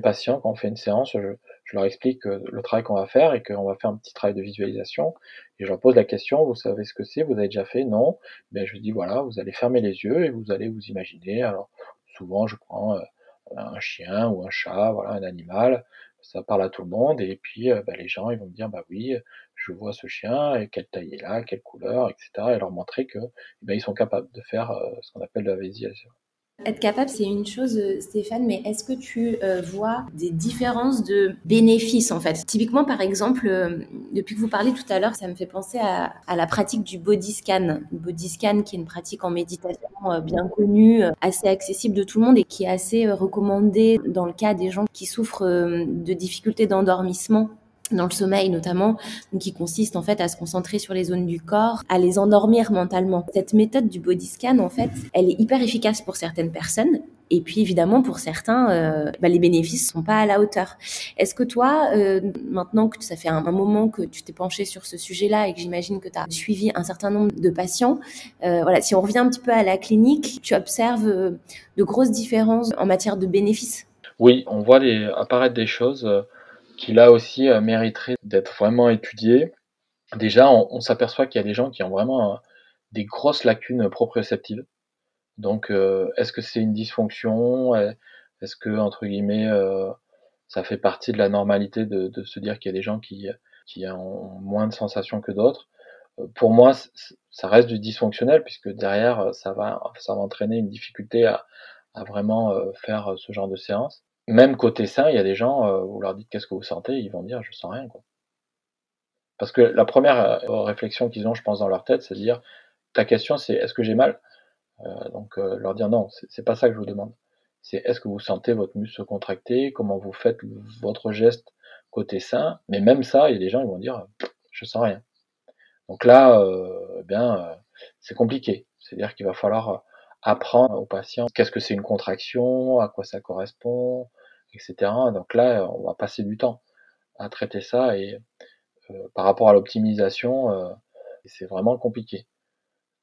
patients quand on fait une séance, je, je leur explique le travail qu'on va faire et qu'on va faire un petit travail de visualisation et je leur pose la question, vous savez ce que c'est, vous avez déjà fait? Non Ben je dis voilà, vous allez fermer les yeux et vous allez vous imaginer. Alors souvent je prends un chien ou un chat, voilà un animal, ça parle à tout le monde et puis bah, les gens ils vont me dire bah oui je vois ce chien et quelle taille il a, quelle couleur, etc. et leur montrer que eh ben, ils sont capables de faire ce qu'on appelle la visualisation. Être capable, c'est une chose, euh, Stéphane, mais est-ce que tu euh, vois des différences de bénéfices en fait? Typiquement, par exemple, euh, depuis que vous parlez tout à l'heure, ça me fait penser à, la pratique du body scan. Body scan, qui est une pratique en méditation bien connue, assez accessible de tout le monde et qui est assez recommandée dans le cas des gens qui souffrent de difficultés d'endormissement dans le sommeil notamment, qui consiste en fait à se concentrer sur les zones du corps, à les endormir mentalement. Cette méthode du body scan, en fait, elle est hyper efficace pour certaines personnes. Et puis évidemment, pour certains, euh, bah, les bénéfices sont pas à la hauteur. Est-ce que toi, euh, maintenant que ça fait un, moment que tu t'es penché sur ce sujet-là et que j'imagine que tu as suivi un certain nombre de patients, euh, voilà, si on revient un petit peu à la clinique, tu observes de grosses différences en matière de bénéfices? Oui, on voit apparaître des choses qui là aussi euh, mériteraient d'être vraiment étudiées. Déjà, on, s'aperçoit qu'il y a des gens qui ont vraiment des grosses lacunes proprioceptives. Donc, euh, est-ce que c'est une dysfonction? Est-ce que, entre guillemets, euh, ça fait partie de la normalité de, de se dire qu'il y a des gens qui, qui ont moins de sensations que d'autres? Pour moi, ça reste du dysfonctionnel puisque derrière, ça va, ça va entraîner une difficulté à, à vraiment faire ce genre de séance. Même côté sein, il y a des gens, vous leur dites qu'est-ce que vous sentez, ils vont dire je sens rien. Quoi. Parce que la première réflexion qu'ils ont, je pense, dans leur tête, c'est de dire ta question, c'est est-ce que j'ai mal? Euh, donc euh, leur dire non, c'est pas ça que je vous demande. C'est est-ce que vous sentez votre muscle se contracter, comment vous faites votre geste côté sein, mais même ça, il y a des gens qui vont dire je sens rien. Donc là, euh, eh bien, euh, c'est compliqué. C'est-à-dire qu'il va falloir apprendre aux patients qu'est-ce que c'est une contraction, à quoi ça correspond, etc. Donc là, on va passer du temps à traiter ça et euh, par rapport à l'optimisation, euh, c'est vraiment compliqué.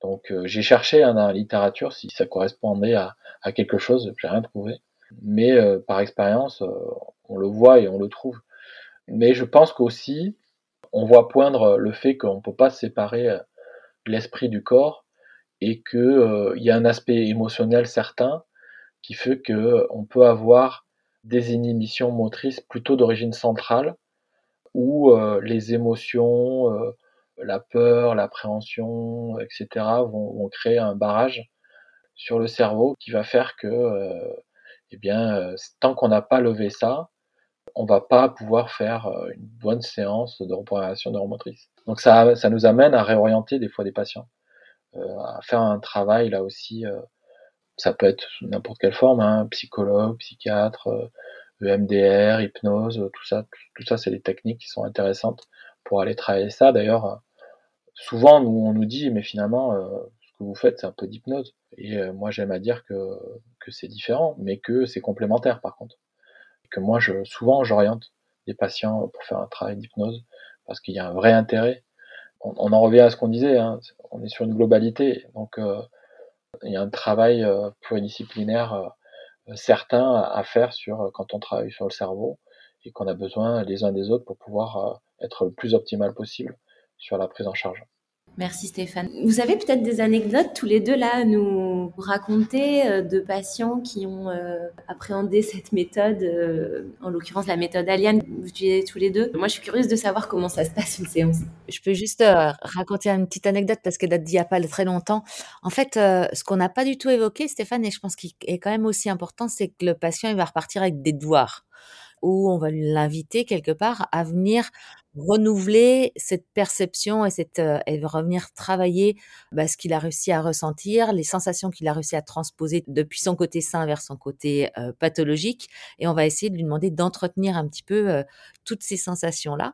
Donc euh, j'ai cherché hein, dans la littérature si ça correspondait à, à quelque chose, j'ai rien trouvé. Mais par expérience, on le voit et on le trouve. Mais je pense qu'aussi, on voit poindre le fait qu'on ne peut pas séparer l'esprit du corps et qu'il y a un aspect émotionnel certain qui fait que on peut avoir des inhibitions motrices plutôt d'origine centrale où les émotions, la peur, l'appréhension, etc., vont, vont, créer un barrage sur le cerveau qui va faire que, euh, eh bien, euh, tant qu'on n'a pas levé ça, on va pas pouvoir faire euh, une bonne séance de reprogrammation neuromotrice. Donc ça, ça nous amène à réorienter des fois des patients, euh, à faire un travail là aussi. Euh, ça peut être n'importe quelle forme, hein, psychologue, psychiatre, EMDR, hypnose, tout ça, tout, ça, c'est des techniques qui sont intéressantes pour aller travailler ça. D'ailleurs, souvent, nous, on nous dit, mais finalement, euh, ce que vous faites, c'est un peu d'hypnose. Et euh, moi, j'aime à dire que, que c'est différent, mais que c'est complémentaire, par contre. Et que moi, je, souvent, j'oriente des patients pour faire un travail d'hypnose, parce qu'il y a un vrai intérêt. On, en revient à ce qu'on disait, hein, on est sur une globalité, donc euh, il y a un travail euh, pluridisciplinaire euh, certain à faire sur quand on travaille sur le cerveau et qu'on a besoin les uns des autres pour pouvoir être le plus optimal possible sur la prise en charge. Merci Stéphane. Vous avez peut-être des anecdotes tous les deux là à nous raconter euh, de patients qui ont euh, appréhendé cette méthode, euh, en l'occurrence la méthode Aliane, vous utilisez tous les deux. Moi je suis curieuse de savoir comment ça se passe une séance. Je peux juste raconter une petite anecdote parce qu'elle date d'il n'y a pas très longtemps. En fait, ce qu'on n'a pas du tout évoqué, Stéphane, et je pense qu'il est quand même aussi important, c'est que le patient il va repartir avec des devoirs où on va l'inviter quelque part à venir renouveler cette perception et cette euh, et revenir travailler bah, ce qu'il a réussi à ressentir, les sensations qu'il a réussi à transposer depuis son côté sain vers son côté euh, pathologique, et on va essayer de lui demander d'entretenir un petit peu euh, toutes ces sensations là.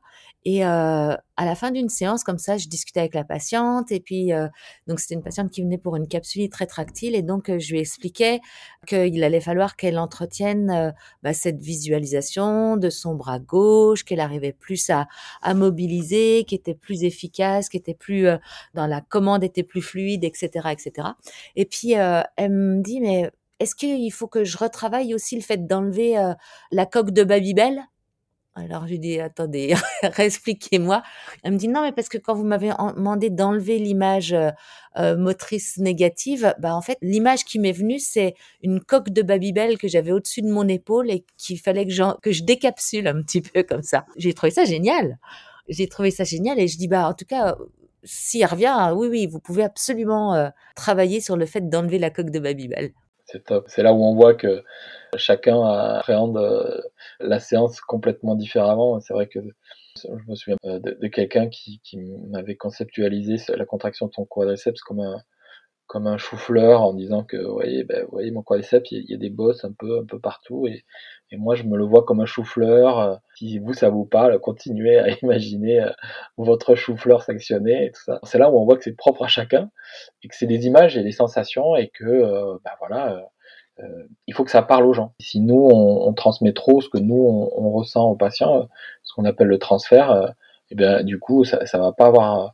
Et euh, à la fin d'une séance comme ça, je discutais avec la patiente, et puis euh, donc c'était une patiente qui venait pour une capsule très tractile, et donc je lui expliquais qu'il allait falloir qu'elle entretienne bah, cette visualisation de son bras gauche, qu'elle arrivait plus à à mobiliser, qui était plus efficace, qui était plus euh, dans la commande était plus fluide, etc., etc. Et puis euh, elle me dit mais est-ce qu'il faut que je retravaille aussi le fait d'enlever euh, la coque de Babybel? Alors je lui dis attendez, réexpliquez-moi. Elle me dit non mais parce que quand vous m'avez demandé d'enlever l'image euh, euh, motrice négative, bah en fait l'image qui m'est venue c'est une coque de Babybel que j'avais au-dessus de mon épaule et qu'il fallait que, que je décapsule un petit peu comme ça. J'ai trouvé ça génial. J'ai trouvé ça génial et je dis bah en tout cas s'il revient, oui oui vous pouvez absolument euh, travailler sur le fait d'enlever la coque de Babybel. C'est top. C'est là où on voit que chacun appréhende euh, la séance complètement différemment. C'est vrai que je me souviens de, de quelqu'un qui, qui m'avait conceptualisé la contraction de son quadriceps comme un, comme un chou-fleur en disant que, vous voyez, ben, vous voyez mon quadriceps, il y, a des bosses un peu, un peu partout et, et moi je me le vois comme un chou-fleur. Si vous ça vous parle, continuez à imaginer euh, votre chou-fleur sectionné et tout ça. C'est là où on voit que c'est propre à chacun et que c'est des images et des sensations et que, euh, ben voilà, euh, il faut que ça parle aux gens. Si nous on, transmet trop ce que nous on, ressent aux patients, ce qu'on appelle le transfert, et bien du coup ça, ça va pas avoir euh,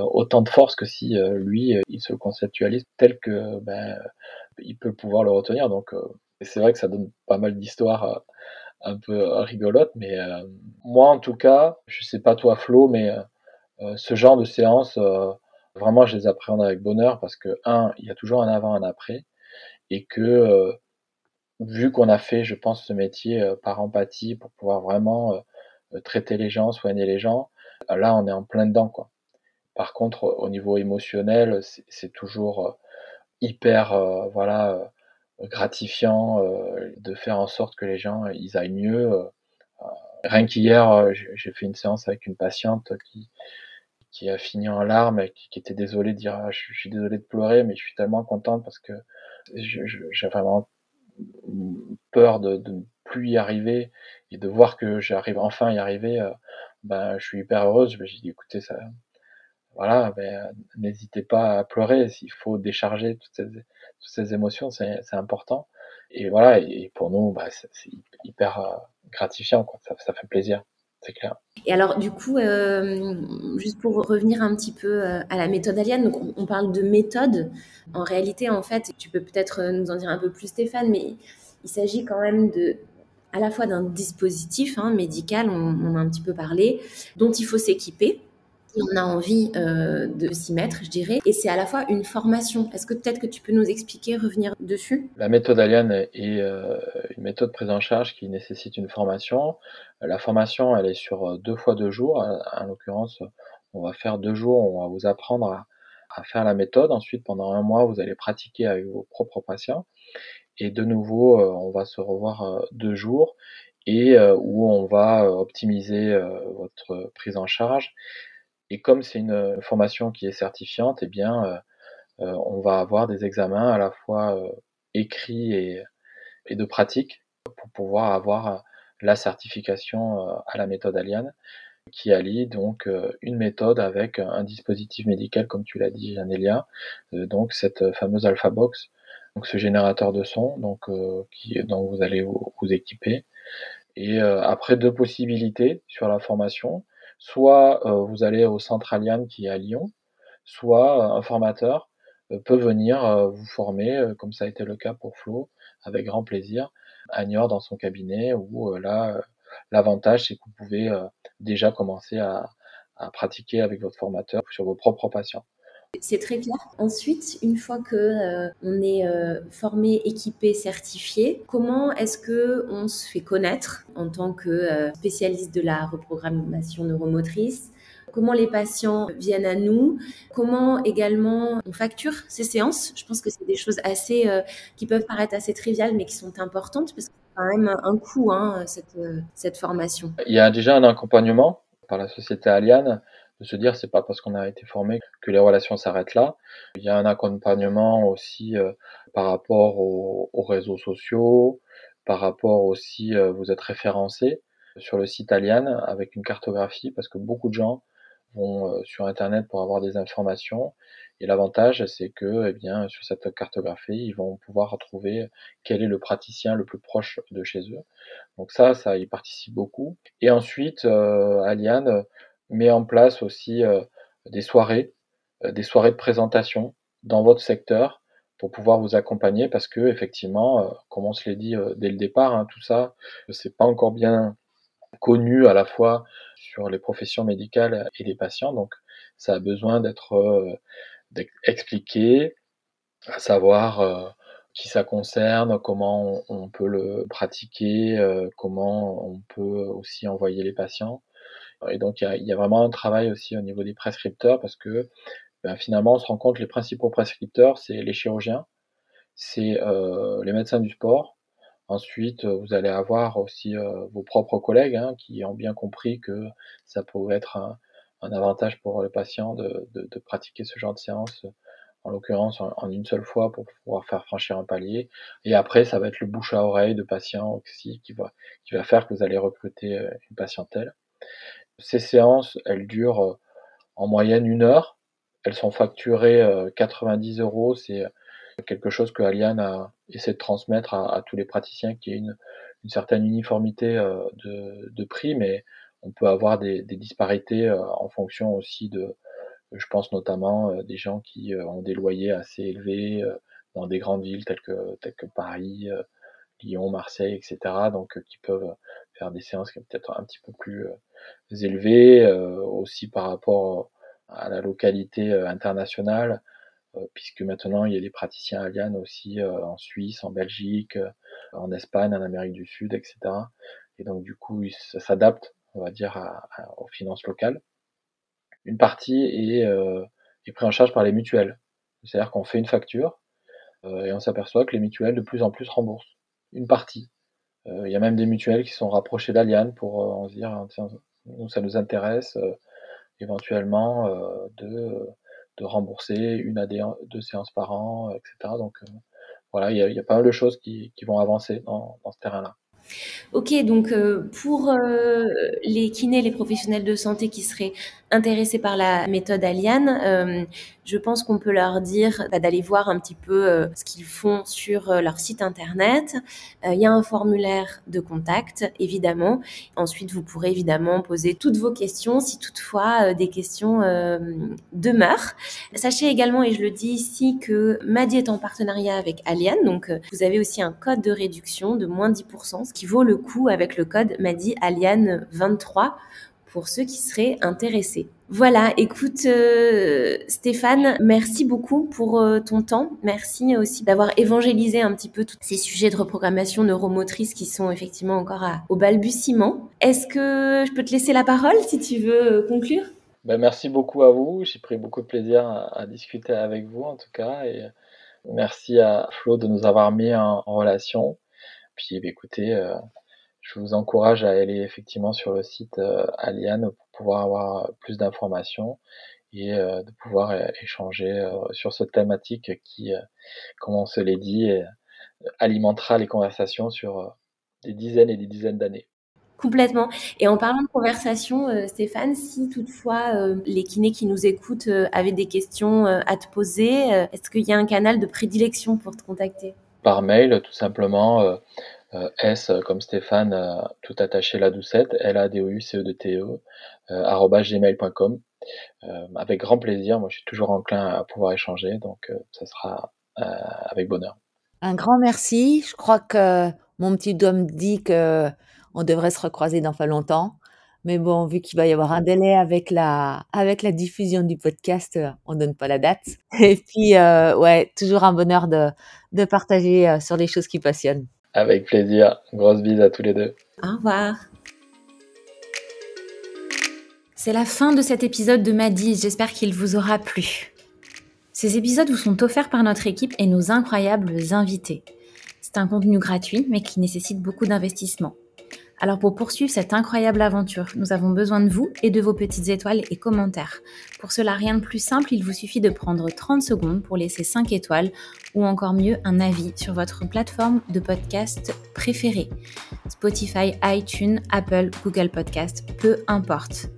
autant de force que si euh, lui, euh, il se conceptualise tel que ben, il peut pouvoir le retenir. Donc c'est vrai que ça donne pas mal d'histoires un peu rigolotes, mais moi en tout cas, je sais pas toi Flo, mais ce genre de séance, vraiment je les appréhende avec bonheur parce que un, il y a toujours un avant, un après, et que vu qu'on a fait, je pense, ce métier par empathie pour pouvoir vraiment traiter les gens, soigner les gens, là on est en plein dedans quoi. Par contre, au niveau émotionnel, c'est toujours euh, hyper euh, voilà euh, gratifiant de faire en sorte que les gens ils aillent mieux. Rien qu'hier, j'ai fait une séance avec une patiente qui qui a fini en larmes et qui, était désolée de dire ah, je, suis désolée de pleurer mais je suis tellement contente parce que j'ai vraiment peur de, ne plus y arriver et de voir que j'arrive enfin à y arriver ben je suis hyper heureuse j'ai dit écoutez ça voilà, ben, n'hésitez pas à pleurer. S'il faut décharger toutes ces, toutes ces émotions, c'est important. Et voilà, et pour nous, bah, c'est hyper euh, gratifiant, quoi. Ça, fait plaisir, c'est clair. Et alors, du coup, euh, juste pour revenir un petit peu euh, à la méthode Aliane, donc on, parle de méthode. En réalité, en fait, tu peux peut-être nous en dire un peu plus, Stéphane, mais il s'agit quand même de à la fois d'un dispositif hein, médical, on, on, a un petit peu parlé, dont il faut s'équiper on a envie euh, de s'y mettre, je dirais. Et c'est à la fois une formation. Est-ce que peut-être que tu peux nous expliquer, revenir dessus? La méthode Aliane est euh, une méthode prise en charge qui nécessite une formation. La formation, elle est sur euh, deux fois deux jours. En l'occurrence, on va faire deux jours, on va vous apprendre à, à, faire la méthode. Ensuite, pendant un mois, vous allez pratiquer avec vos propres patients. Et de nouveau, on va se revoir deux jours et où on va optimiser votre prise en charge et comme c'est une euh, formation qui est certifiante, eh bien, euh, euh, on va avoir des examens à la fois écrits et, de pratique pour pouvoir avoir la certification à la méthode Aliane qui allie donc une méthode avec un dispositif médical, comme tu l'as dit, Janélia, donc cette fameuse Alpha Box, donc ce générateur de son, donc dont vous allez vous équiper. Et après deux possibilités sur la formation, soit euh, vous allez au centre Aliane qui est à Lyon, soit euh, un formateur euh, peut venir vous former, comme ça a été le cas pour Flo, avec grand plaisir, à Niort dans son cabinet, où là, l'avantage, c'est que vous pouvez déjà commencer à pratiquer avec votre formateur sur vos propres patients. C'est très clair. Ensuite, une fois que euh, on est euh, formé, équipé, certifié, comment est-ce que on se fait connaître en tant que euh, spécialiste de la reprogrammation neuromotrice? Comment les patients viennent à nous? Comment également on facture ces séances? Je pense que c'est des choses assez qui peuvent paraître assez triviales, mais qui sont importantes parce que c'est quand même un coût hein, cette, cette formation. Il y a déjà un accompagnement par la société Aliane de se dire c'est pas parce qu'on a été formé que les relations s'arrêtent là. Il y a un accompagnement aussi euh, par rapport aux, réseaux sociaux, par rapport aussi euh, vous êtes référencé sur le site Aliane avec une cartographie parce que beaucoup de gens vont euh, sur internet pour avoir des informations. Et l'avantage c'est que eh bien sur cette cartographie ils vont pouvoir retrouver quel est le praticien le plus proche de chez eux. Donc ça ça y participe beaucoup. Et ensuite Aliane met en place aussi euh, des soirées, euh, des soirées de présentation dans votre secteur pour pouvoir vous accompagner parce que effectivement, euh, comme on se l'est dit dès le départ, hein, tout ça, c'est pas encore bien connu à la fois sur les professions médicales et les patients, donc ça a besoin d'être expliqué, à savoir qui ça concerne, comment on, peut le pratiquer, comment on peut aussi envoyer les patients. Et donc il y a, vraiment un travail aussi au niveau des prescripteurs parce que ben, finalement on se rend compte que les principaux prescripteurs c'est les chirurgiens, c'est euh, les médecins du sport. Ensuite vous allez avoir aussi euh, vos propres collègues hein, qui ont bien compris que ça pourrait être un, avantage pour les patients de, de, pratiquer ce genre de séance en l'occurrence en, une seule fois pour pouvoir faire franchir un palier. Et après, ça va être le bouche à oreille de patients aussi qui va, qui va faire que vous allez recruter euh, une patientèle. Ces séances, elles durent euh, en moyenne une heure. Elles sont facturées 90 euh, euros. C'est quelque chose que Aliane a essayé de transmettre à, tous les praticiens, qui est une, une certaine uniformité de, de, prix, mais on peut avoir des, des disparités en fonction aussi de, je pense notamment euh, des gens qui euh, ont des loyers assez élevés euh, dans des grandes villes telles que, telles que Paris, Lyon, Marseille, etc. Donc qui peuvent des séances qui sont peut-être un petit peu plus élevées, aussi par rapport à la localité internationale, puisque maintenant il y a des praticiens aliens aussi en Suisse, en Belgique, en Espagne, en Amérique du Sud, etc. Et donc du coup, ça s'adapte, on va dire, aux finances locales une partie est, euh, est prise en charge par les mutuelles. C'est-à-dire qu'on fait une facture euh, et on s'aperçoit que les mutuelles de plus en plus remboursent une partie. Euh, il y a même des mutuelles qui sont rapprochées d'Aliane pour euh, se dire hein, nous ça nous intéresse éventuellement de, de rembourser une à deux séances par an, etc. Donc voilà, il y, a, il y a pas mal de choses qui, qui vont avancer dans, dans ce terrain-là. Ok, donc pour les kinés, les professionnels de santé qui seraient intéressés par la méthode Aliane, euh, je pense qu'on peut leur dire bah, d'aller voir un petit peu euh, ce qu'ils font sur euh, leur site internet. Il y a un formulaire de contact, évidemment. Ensuite, vous pourrez évidemment poser toutes vos questions si toutefois des questions demeurent. Sachez également, et je le dis ici, que Madi est en partenariat avec Aliane, donc vous avez aussi un code de réduction de moins 10%, ce qui vaut le coup avec le code Madi Aliane 23 pour ceux qui seraient intéressés. Voilà, écoute euh, Stéphane, merci beaucoup pour euh, ton temps. Merci aussi d'avoir évangélisé un petit peu tous ces sujets de reprogrammation neuromotrice qui sont effectivement encore au balbutiement. Est-ce que je peux te laisser la parole si tu veux euh, conclure? Ben, Merci beaucoup à vous. J'ai pris beaucoup de plaisir à, discuter avec vous en tout cas. Et merci à Flo de nous avoir mis en, relation. Puis ben, écoutez, je vous encourage à aller effectivement sur le site euh, Aliane pour pouvoir avoir plus d'informations et euh, de pouvoir échanger euh, sur cette thématique qui, comme on se l'est dit, alimentera les conversations sur des dizaines et des dizaines d'années. Complètement. Et en parlant de conversation, Stéphane, si toutefois les kinés qui nous écoutent avaient des questions à te poser, est-ce qu'il y a un canal de prédilection pour te contacter? Par mail, tout simplement. Euh, S comme Stéphane, euh, tout attaché la doucette, L A D O U C E D T E euh, gmail.com. avec grand plaisir, moi je suis toujours enclin à pouvoir échanger, donc ça sera avec bonheur. Un grand merci. Je crois que mon petit doigt me dit que on devrait se recroiser dans pas longtemps. Mais bon, vu qu'il va y avoir un délai avec la, avec la diffusion du podcast, on donne pas la date. Et puis, ouais, toujours un bonheur de, de partager sur les choses qui passionnent. Avec plaisir. Grosse bise à tous les deux. Au revoir. C'est la fin de cet épisode de Maddy. J'espère qu'il vous aura plu. Ces épisodes vous sont offerts par notre équipe et nos incroyables invités. C'est un contenu gratuit mais qui nécessite beaucoup d'investissement. Alors pour poursuivre cette incroyable aventure, nous avons besoin de vous et de vos petites étoiles et commentaires. Pour cela, rien de plus simple, il vous suffit de prendre 30 secondes pour laisser 5 étoiles ou encore mieux un avis sur votre plateforme de podcast préférée. Spotify, iTunes, Apple, Google Podcast, peu importe.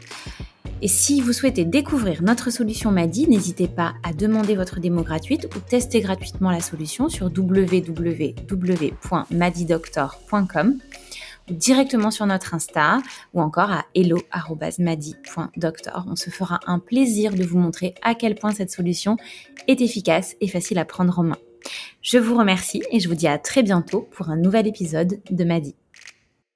Et si vous souhaitez découvrir notre solution Madi, n'hésitez pas à demander votre démo gratuite ou tester gratuitement la solution sur www.madidoctor.com directement sur notre Insta ou encore à hello.madi.doctor. On se fera un plaisir de vous montrer à quel point cette solution est efficace et facile à prendre en main. Je vous remercie et je vous dis à très bientôt pour un nouvel épisode de Madi.